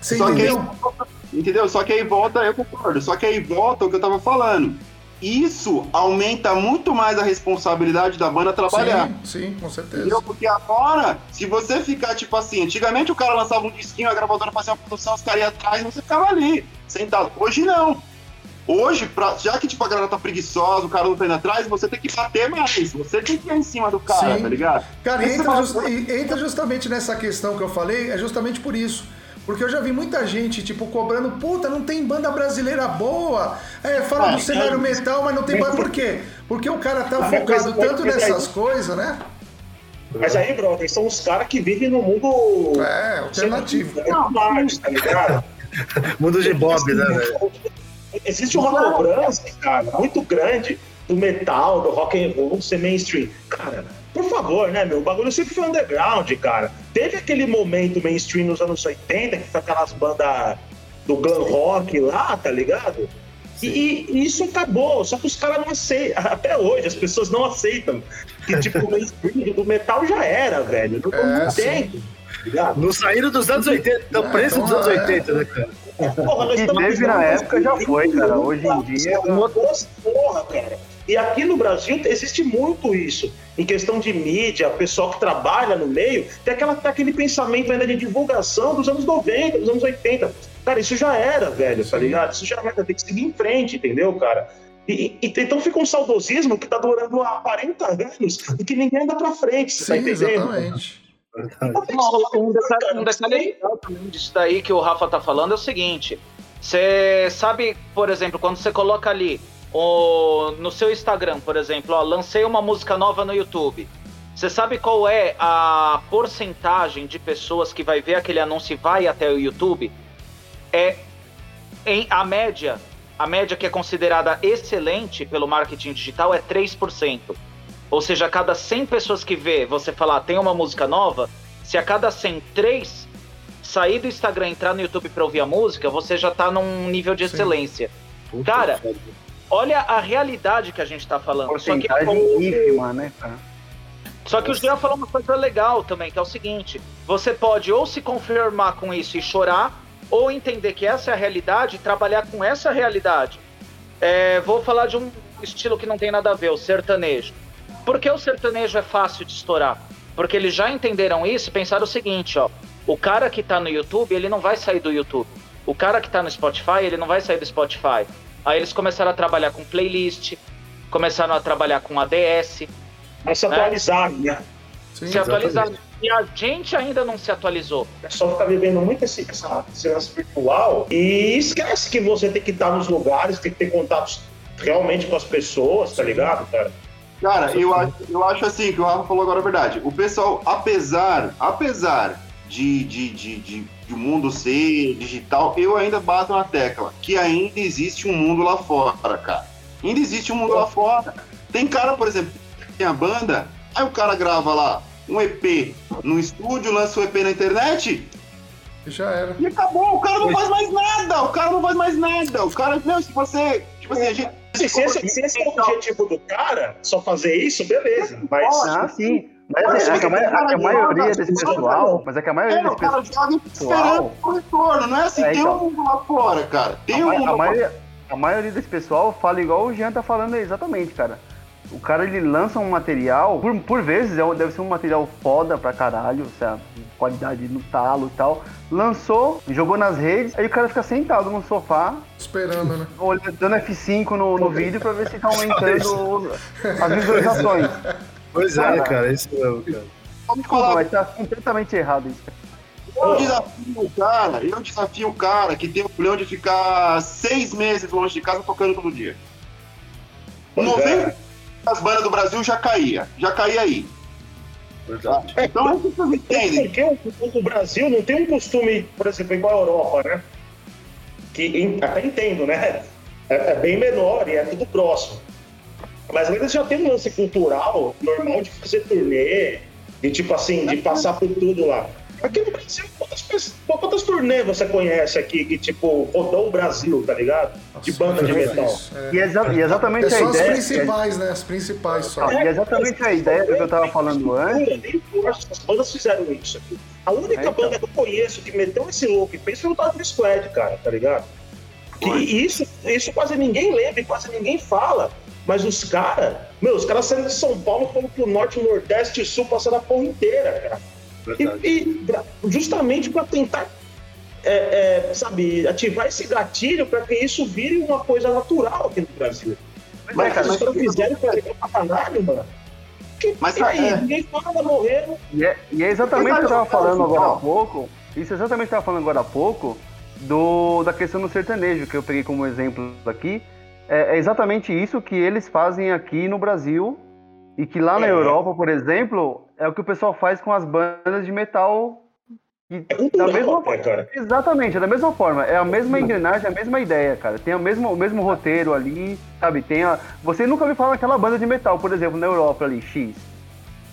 Você entendeu? Entendeu? Só que aí volta, eu concordo, só que aí volta o que eu tava falando. Isso aumenta muito mais a responsabilidade da banda trabalhar. Sim, sim, com certeza. Entendeu? Porque agora, se você ficar, tipo assim, antigamente o cara lançava um disquinho, a gravadora fazia uma produção, os caras iam atrás e você ficava ali, sentado. Hoje não. Hoje, pra, já que tipo, a galera tá preguiçosa, o cara não tá indo atrás, você tem que bater mais. Você tem que ir em cima do cara, Sim. tá ligado? Cara, entra, just, entra justamente nessa questão que eu falei, é justamente por isso Porque eu já vi muita gente, tipo, cobrando, puta, não tem banda brasileira boa. É, fala do cenário metal, mas não tem banda. Por quê? Porque o cara tá focado tanto nessas coisas, né? Mas aí, brother, são os caras que vivem no mundo. É, alternativo. Não, tá ligado? mundo de Bob, né, velho? Existe uma cobrança, cara, muito grande do metal, do rock and roll ser mainstream. Cara, por favor, né, meu? O bagulho sempre foi underground, cara. Teve aquele momento mainstream nos anos 80, que foi aquelas bandas do glam rock lá, tá ligado? E, e, isso acabou, só que os caras não aceitam. Até hoje, as pessoas não aceitam. Que tipo, o mainstream do metal já era, velho. Não, é, tem. Tá não saíram dos anos 80, estão é, preço então, dos anos 80, é. né, cara? Porra, nós estamos teve na época já foi, cara. Hoje em dia. Porra, cara. E aqui no Brasil existe muito isso. Em questão de mídia, pessoal que trabalha no meio, tem, aquela, tem aquele pensamento ainda de divulgação dos anos 90, dos anos 80. Cara, isso já era, velho, tá ligado? Isso já era, tem que seguir em frente, entendeu, cara? E, e, então fica um saudosismo que tá durando há 40 anos e que ninguém anda pra frente, Sim, tá entendendo? Exatamente. Um detalhe, um detalhe disso daí que o Rafa tá falando é o seguinte: você sabe, por exemplo, quando você coloca ali o, no seu Instagram, por exemplo, ó, lancei uma música nova no YouTube. Você sabe qual é a porcentagem de pessoas que vai ver aquele anúncio e vai até o YouTube? É em a média, a média que é considerada excelente pelo marketing digital é 3%. Ou seja, a cada 100 pessoas que vê você falar tem uma música nova, se a cada 100, 3 sair do Instagram e entrar no YouTube para ouvir a música, você já tá num nível de excelência. Cara, olha a realidade que a gente tá falando. Só que, ínfima, né, cara? Só que o Jean falou uma coisa legal também, que é o seguinte: você pode ou se confirmar com isso e chorar, ou entender que essa é a realidade e trabalhar com essa realidade. É, vou falar de um estilo que não tem nada a ver, o sertanejo. Por que o sertanejo é fácil de estourar? Porque eles já entenderam isso e pensaram o seguinte, ó. O cara que tá no YouTube, ele não vai sair do YouTube. O cara que tá no Spotify, ele não vai sair do Spotify. Aí eles começaram a trabalhar com playlist, começaram a trabalhar com ADS. Mas se né? atualizar, né? Sim, se atualizar. E a gente ainda não se atualizou. O pessoal fica vivendo muito esse, essa segurança virtual e esquece que você tem que estar nos lugares, tem que ter contatos realmente com as pessoas, tá ligado, cara? Cara, eu acho, eu acho assim, que o Rafa falou agora a verdade. O pessoal, apesar, apesar de, de, de, de, de o mundo ser digital, eu ainda bato na tecla que ainda existe um mundo lá fora, cara. Ainda existe um mundo lá fora. Tem cara, por exemplo, tem a banda, aí o cara grava lá um EP no estúdio, lança o EP na internet. Já era. E acabou, o cara não faz mais nada, o cara não faz mais nada. O cara, meu, se você. Tipo assim, a gente se, se, esse, se esse é o objetivo do cara, só fazer isso, beleza. Mas. Ah, sim. Mas é, que a, a, a, maioria desse pessoal. Mas é que a maioria desse pessoal. esperando o retorno, não é assim? É, tem então, um mundo lá fora, cara. Tem um mundo a, maioria, a maioria desse pessoal fala igual o Jean tá falando exatamente, cara. O cara ele lança um material, por, por vezes é deve ser um material foda pra caralho, seja, qualidade no talo e tal. Lançou, jogou nas redes, aí o cara fica sentado no sofá. Esperando, né? Dando F5 no, no vídeo pra ver se tá aumentando as visualizações. Pois é, cara, isso mesmo, cara. Desculpa, mas tá completamente errado isso. Eu desafio o cara, eu desafio o cara que tem o plano de ficar seis meses longe de casa tocando todo dia. 90% é. das bandas do Brasil já caía, já caía aí. Verdade. É, então, é que vocês entendem. Porque o, Brasil não tem um costume, por exemplo, igual a Europa, né? Que até entendo, né? É, é bem menor e é tudo próximo. Mas eles já tem um lance cultural normal de fazer turnê, de tipo assim, de passar por tudo lá. Aqui no Brasil, quantas, quantas turnês você conhece aqui que, tipo, rodou o Brasil, tá ligado? De banda de metal. É. E, exa e, exatamente é a ideia. as principais, né? As principais só. É, e exatamente a ideia que eu tava falando antes. As bandas fizeram isso aqui. A única é, então. banda que eu conheço que meteu esse louco e fez foi o Dog Squad, cara, tá ligado? Que isso, isso quase ninguém lembra, quase ninguém fala. Mas os caras, meu, os caras saindo de São Paulo foram pro norte, nordeste e sul, passando a porra inteira, cara. E, e, justamente para tentar, é, é, sabe, ativar esse gatilho para que isso vire uma coisa natural aqui no Brasil. Mas, mas cara, os caras fizeram pra caralho, mano. Que, mas e aí, é... ninguém fala, morreram. E é, e é exatamente o que eu tava falando agora há pouco. isso exatamente estava falando agora há pouco do, da questão do sertanejo, que eu peguei como exemplo aqui. É, é exatamente isso que eles fazem aqui no Brasil e que lá na é. Europa, por exemplo, é o que o pessoal faz com as bandas de metal. Que, é da mesma forma, cara. Exatamente, é da mesma forma. É a mesma engrenagem, a mesma ideia, cara. Tem o mesmo, o mesmo roteiro ali, sabe? Tem a... Você nunca me fala daquela banda de metal, por exemplo, na Europa ali, X.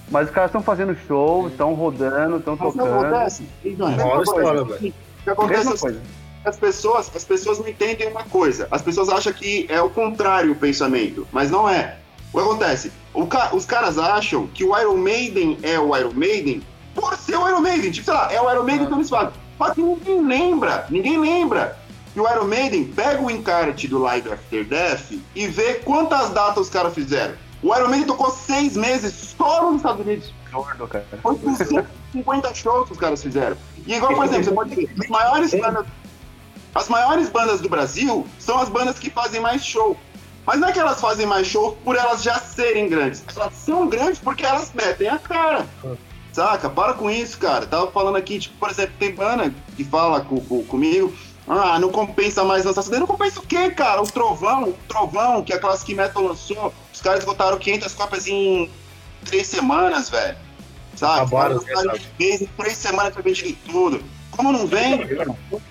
Mas os caras estão fazendo show, estão rodando, estão tocando. Não acontece. Não, O que acontece mesma coisa. As pessoas, as pessoas não entendem uma coisa. As pessoas acham que é o contrário o pensamento, mas não é. O que acontece? O ca... Os caras acham que o Iron Maiden é o Iron Maiden por ser o Iron Maiden. Tipo, sei lá, é o Iron Maiden que eles. Só que ninguém lembra, ninguém lembra que o Iron Maiden pega o encarte do Live After Death e vê quantas datas os caras fizeram. O Iron Maiden tocou seis meses só nos Estados Unidos. Gordo, cara. Foi 50 shows que os caras fizeram. E igual, por exemplo, você pode ver, as maiores bandas, as maiores bandas do Brasil são as bandas que fazem mais show. Mas não é que elas fazem mais show por elas já serem grandes. Elas são grandes porque elas metem a cara. Saca? Para com isso, cara. Tava falando aqui, tipo, por exemplo, tem banda que fala com, com, comigo. Ah, não compensa mais lançar CD. Não compensa o quê, cara? O Trovão, o Trovão, que a Classic Metal lançou, os caras esgotaram 500 cópias em três semanas, velho. Sabe? Acabaram, em três semanas pra vender tudo. Como não vem?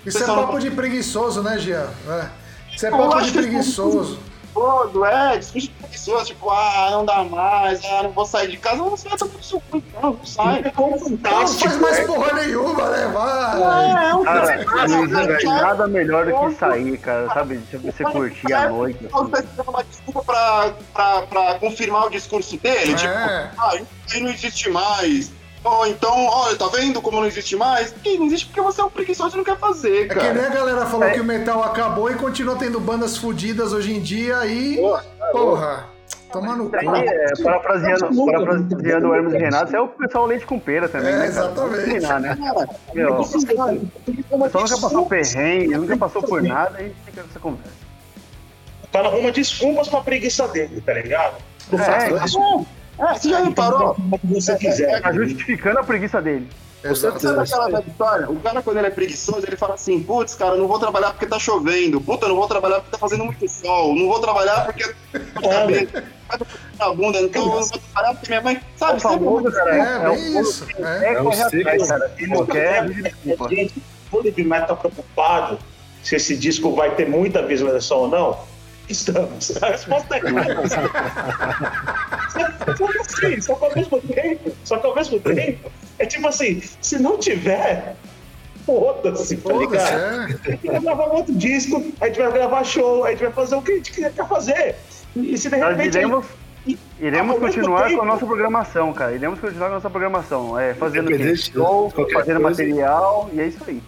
Isso é papo não... de preguiçoso, né, Jean? É. Isso é papo de preguiçoso todo, é, discute com pessoas, tipo, ah, não dá mais, ah, não vou sair de casa, não sai, tá então, não sai. É fantástico. Não faz mais é. porra nenhuma, né, vai. É, é um cara, nada melhor do que sair, cara, sabe, você curtir a noite. Assim. Você tá uma desculpa pra, pra, pra confirmar o discurso dele, tipo, é. tipo, ah, isso não existe mais, Oh, então, olha, tá vendo como não existe mais? E não existe porque você é um preguiçoso e não quer fazer, cara. É que nem a galera falou é. que o metal acabou e continua tendo bandas fodidas hoje em dia e. Porra! porra Toma no cu. É, parafraseando, parafraseando o Hermes Renato, é o pessoal leite com pera também. É, né, exatamente. Treinar, né? Meu, o pessoal nunca passou perrengue, nunca passou por nada e fica essa conversa. O cara arruma desculpas pra preguiça dele, tá ligado? É, é, você já reparou? Você quiser. Tá justificando a preguiça dele. Você sabe aquela história? O cara, quando ele é preguiçoso, ele fala assim: putz, cara, não vou trabalhar porque tá chovendo. Puta, não vou trabalhar porque tá fazendo muito sol. Não vou trabalhar porque. É, a bunda, então não vou trabalhar porque minha mãe. Sabe, é famoso, cara. É, é, isso. É, é o ciclo, cara. Quem não quer, desculpa. Gente, o Live tá preocupado se esse disco vai ter muita visualização ou não Estamos. A resposta é claro. só, que assim, só que ao mesmo tempo, só que ao mesmo tempo, é tipo assim, se não tiver, foda-se, tá ligado? É. A gente vai gravar outro disco, a gente vai gravar show, a gente vai fazer o que a gente quer fazer. E se de repente. Iremos, iremos continuar tempo, com a nossa programação, cara. Iremos continuar com a nossa programação. É, fazendo show, fazendo coisa. material, e é isso aí.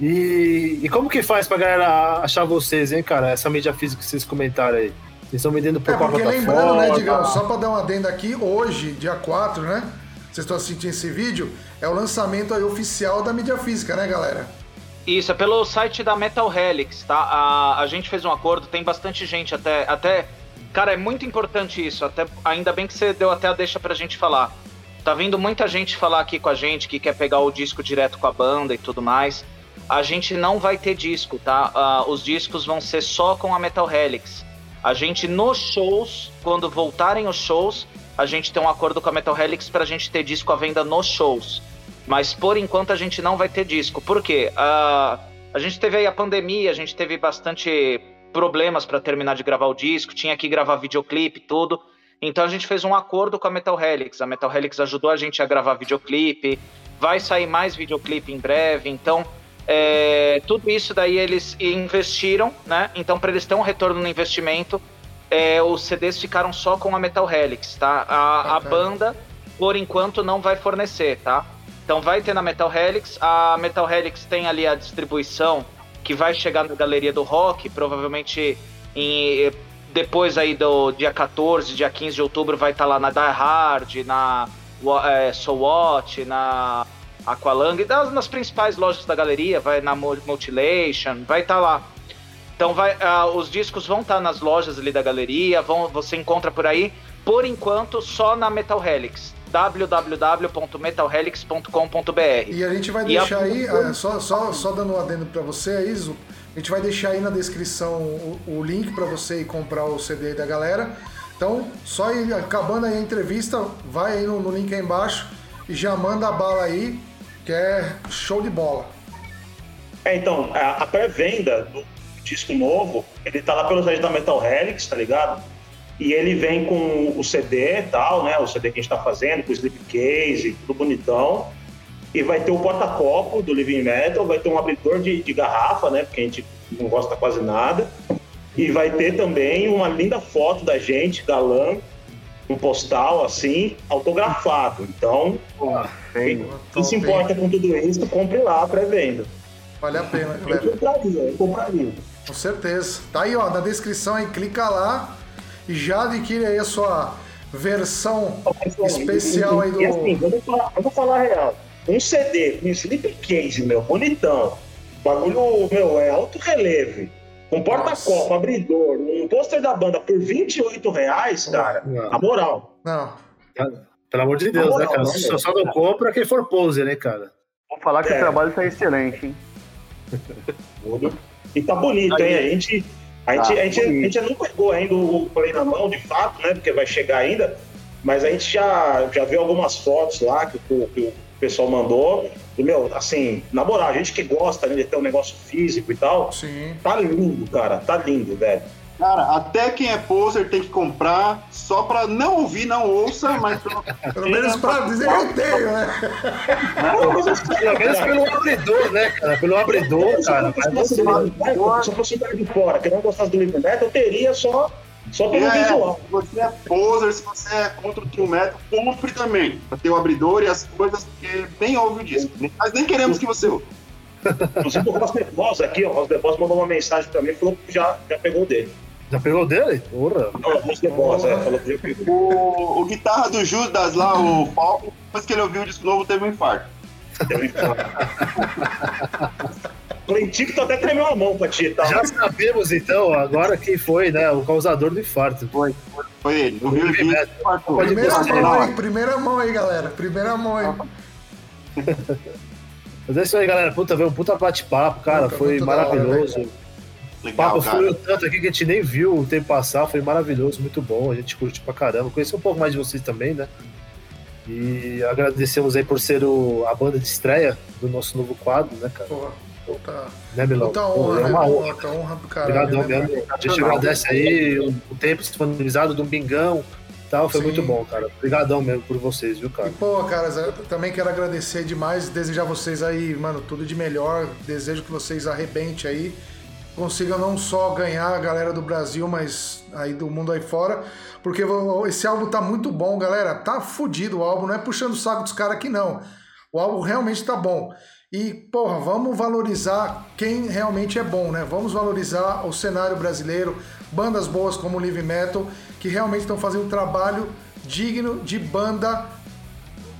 E, e como que faz pra galera achar vocês, hein, cara? Essa mídia física que vocês comentaram aí. Vocês estão vendendo por é, porque lembrando, né, Digão, só pra dar uma adenda aqui, hoje, dia 4, né? Vocês estão assistindo esse vídeo, é o lançamento aí oficial da mídia física, né, galera? Isso, é pelo site da Metal Helix, tá? A, a gente fez um acordo, tem bastante gente até, até... Cara, é muito importante isso, até, ainda bem que você deu até a deixa pra gente falar. Tá vindo muita gente falar aqui com a gente que quer pegar o disco direto com a banda e tudo mais a gente não vai ter disco, tá? Uh, os discos vão ser só com a Metal Helix. A gente, nos shows, quando voltarem os shows, a gente tem um acordo com a Metal Helix pra gente ter disco à venda nos shows. Mas por enquanto a gente não vai ter disco. Por quê? Uh, a gente teve aí a pandemia, a gente teve bastante problemas para terminar de gravar o disco, tinha que gravar videoclipe tudo. Então a gente fez um acordo com a Metal Helix. A Metal Helix ajudou a gente a gravar videoclipe. Vai sair mais videoclipe em breve. Então é, tudo isso daí eles investiram, né? Então, para eles ter um retorno no investimento, é, os CDs ficaram só com a Metal Helix, tá? A, a banda, por enquanto, não vai fornecer, tá? Então vai ter na Metal Helix. A Metal Helix tem ali a distribuição que vai chegar na Galeria do Rock, provavelmente em, depois aí do dia 14, dia 15 de outubro vai estar tá lá na Die Hard, na é, So What, na Aqualung, das, nas principais lojas da galeria, vai na Multilation, vai estar tá lá. Então vai, uh, os discos vão estar tá nas lojas ali da galeria, vão, você encontra por aí. Por enquanto, só na Metal Helix. www.metalhelix.com.br. E a gente vai deixar a... aí, é, só, só, só dando um adendo para você, Iso, a gente vai deixar aí na descrição o, o link para você ir comprar o CD da galera. Então, só ir, acabando aí a entrevista, vai aí no, no link aí embaixo e já manda a bala aí, que é show de bola. É, então, a, a pré-venda do disco novo, ele tá lá pelo site da Metal Helix, tá ligado? E ele vem com o CD e tal, né? O CD que a gente tá fazendo, com o slipcase, tudo bonitão. E vai ter o porta-copo do Living Metal, vai ter um abridor de, de garrafa, né? Porque a gente não gosta quase nada. E vai ter também uma linda foto da gente, galã, um postal assim, autografado. Então, quem, quem se importa com tudo isso, compre lá pré-venda. Vale a pena, galera. Eu compraria, eu compraria. Com certeza. Tá aí, ó, na descrição aí, clica lá e já adquire aí a sua versão especial aí do. E assim, vamos falar, vamos falar real. Um CD com slipcase, meu, bonitão. Bagulho, meu, é alto relevo. Um porta-copo, abridor, um pôster da banda por 28 reais, cara. Não. A moral. Não. Pelo amor de Deus, né, cara? Só, só não compra quem for pose, né, cara? Vou falar que é. o trabalho tá excelente, hein? E tá bonito, hein? A gente, a, gente, tá a, gente, a gente não pegou ainda o play na mão, de fato, né? Porque vai chegar ainda. Mas a gente já, já viu algumas fotos lá que, que, que o pessoal mandou. E, meu, assim, na moral, a gente que gosta né, de ter um negócio físico e tal, Sim. tá lindo, cara. Tá lindo, velho. Cara, até quem é poser tem que comprar só pra não ouvir, não ouça, mas pelo, menos pra dizer eu tenho, né? Pelo menos pelo abridor, né, cara? Pelo abridor, cara. Se eu fosse um cara de fora que não gostasse do livro metal, eu teria só, só pelo é, visual. Se você é poser, se você é contra o true metal, compre também. Pra ter o abridor e as coisas, porque nem ouve o disco. Mas nem queremos que você ouça. Inclusive o Ross De Boss aqui, ó, o Boss mandou uma mensagem pra mim e falou que já, já pegou dele. Já pegou dele? Porra. É, o, o guitarra do Judas lá, o Falco, depois que ele ouviu o disco novo, teve um infarto. Teve um infarto. Que até tremeu a mão pra ti, tá? Já sabemos então agora quem foi, né? O causador do infarto. Foi, foi ele. Ouviu o disco, Primeira mão aí, primeira mão aí, galera. Primeira mão aí. Mas é isso aí, galera. Puta, veio um puta bate-papo, cara. Puta, foi maravilhoso. Hora, Legal, o papo fluiu tanto aqui que a gente nem viu o tempo passar, foi maravilhoso, muito bom, a gente curtiu pra caramba. Conheci um pouco mais de vocês também, né? E agradecemos aí por ser o, a banda de estreia do nosso novo quadro, né, cara? Porra, puta, né, Milão? Puta honra, é uma né? honra. Puta honra do caralho. Obrigadão né, mesmo. A gente agradece aí o, o tempo disponibilizado do Bingão tal, foi Sim. muito bom, cara. Obrigadão mesmo por vocês, viu, cara? E, pô, cara, também quero agradecer demais, desejar vocês aí, mano, tudo de melhor. Desejo que vocês arrebentem aí consigam não só ganhar a galera do Brasil, mas aí do mundo aí fora, porque esse álbum tá muito bom, galera. Tá fudido o álbum, não é puxando o saco dos caras aqui, não. O álbum realmente tá bom. E, porra, vamos valorizar quem realmente é bom, né? Vamos valorizar o cenário brasileiro, bandas boas como o Live Metal, que realmente estão fazendo um trabalho digno de banda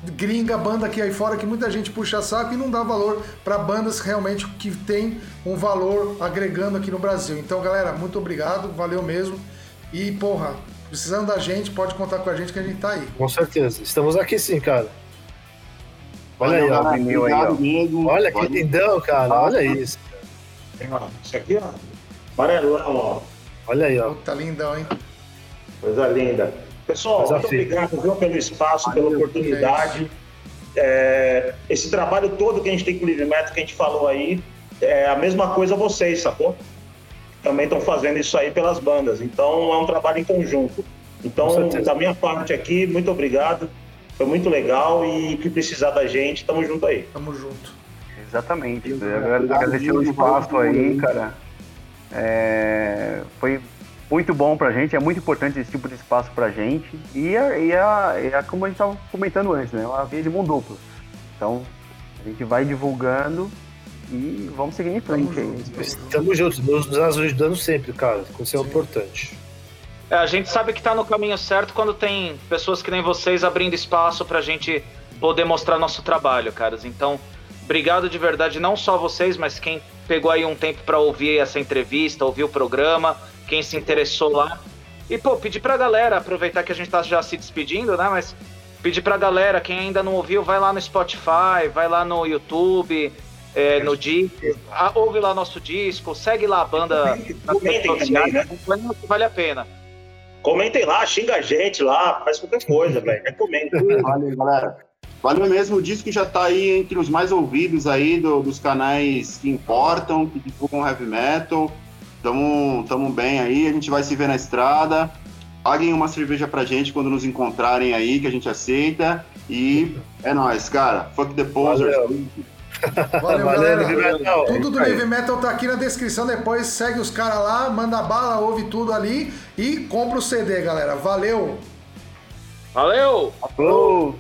gringa, banda aqui aí fora que muita gente puxa saco e não dá valor para bandas realmente que tem um valor agregando aqui no Brasil. Então, galera, muito obrigado, valeu mesmo. E, porra, precisando da gente, pode contar com a gente que a gente tá aí. Com certeza. Estamos aqui sim, cara. Olha aí, ó. Meu aí, ó. Olha que lindão, cara. Olha isso. Isso aqui, ó. Amarelão, ó. Olha aí, ó. Tá lindão, hein? Coisa linda. Pessoal, muito obrigado viu, pelo espaço, pela oportunidade. É, esse trabalho todo que a gente tem com o Livre Metal, que a gente falou aí, é a mesma coisa vocês, sacou? Também estão fazendo isso aí pelas bandas. Então é um trabalho em conjunto. Então, da minha parte aqui, muito obrigado. Foi muito legal e que precisar da gente, tamo junto aí. Tamo junto. Exatamente. Agradecer o espaço aí, cara. É, foi muito bom pra gente, é muito importante esse tipo de espaço pra gente. E é, e é, é como a gente estava comentando antes, né? É uma via de mão dupla. Então, a gente vai divulgando e vamos seguir em frente aí. Estamos juntos, nos ajudando sempre, cara. Isso é importante. É, a gente sabe que tá no caminho certo quando tem pessoas que nem vocês abrindo espaço pra gente poder mostrar nosso trabalho, caras. Então, obrigado de verdade, não só vocês, mas quem pegou aí um tempo para ouvir essa entrevista, ouvir o programa quem se interessou lá. E, pô, pedir pra galera, aproveitar que a gente tá já se despedindo, né? Mas pedir pra galera, quem ainda não ouviu, vai lá no Spotify, vai lá no YouTube, é, no disco, ouve lá nosso disco, segue lá a banda nas redes sociais, né? vale a pena. Comentem lá, xinga a gente lá, faz qualquer coisa, velho. Recomendo. Valeu, galera. Valeu mesmo, o disco já tá aí entre os mais ouvidos aí do, dos canais que importam, que divulgam heavy metal. Tamo, tamo bem aí, a gente vai se ver na estrada. Paguem uma cerveja pra gente quando nos encontrarem aí, que a gente aceita. E é nóis, cara. Fuck the posers. Valeu. Valeu, Valeu galera. Tudo do Heavy Metal tá aqui na descrição. Depois segue os caras lá, manda bala, ouve tudo ali e compra o CD, galera. Valeu! Valeu! Falou!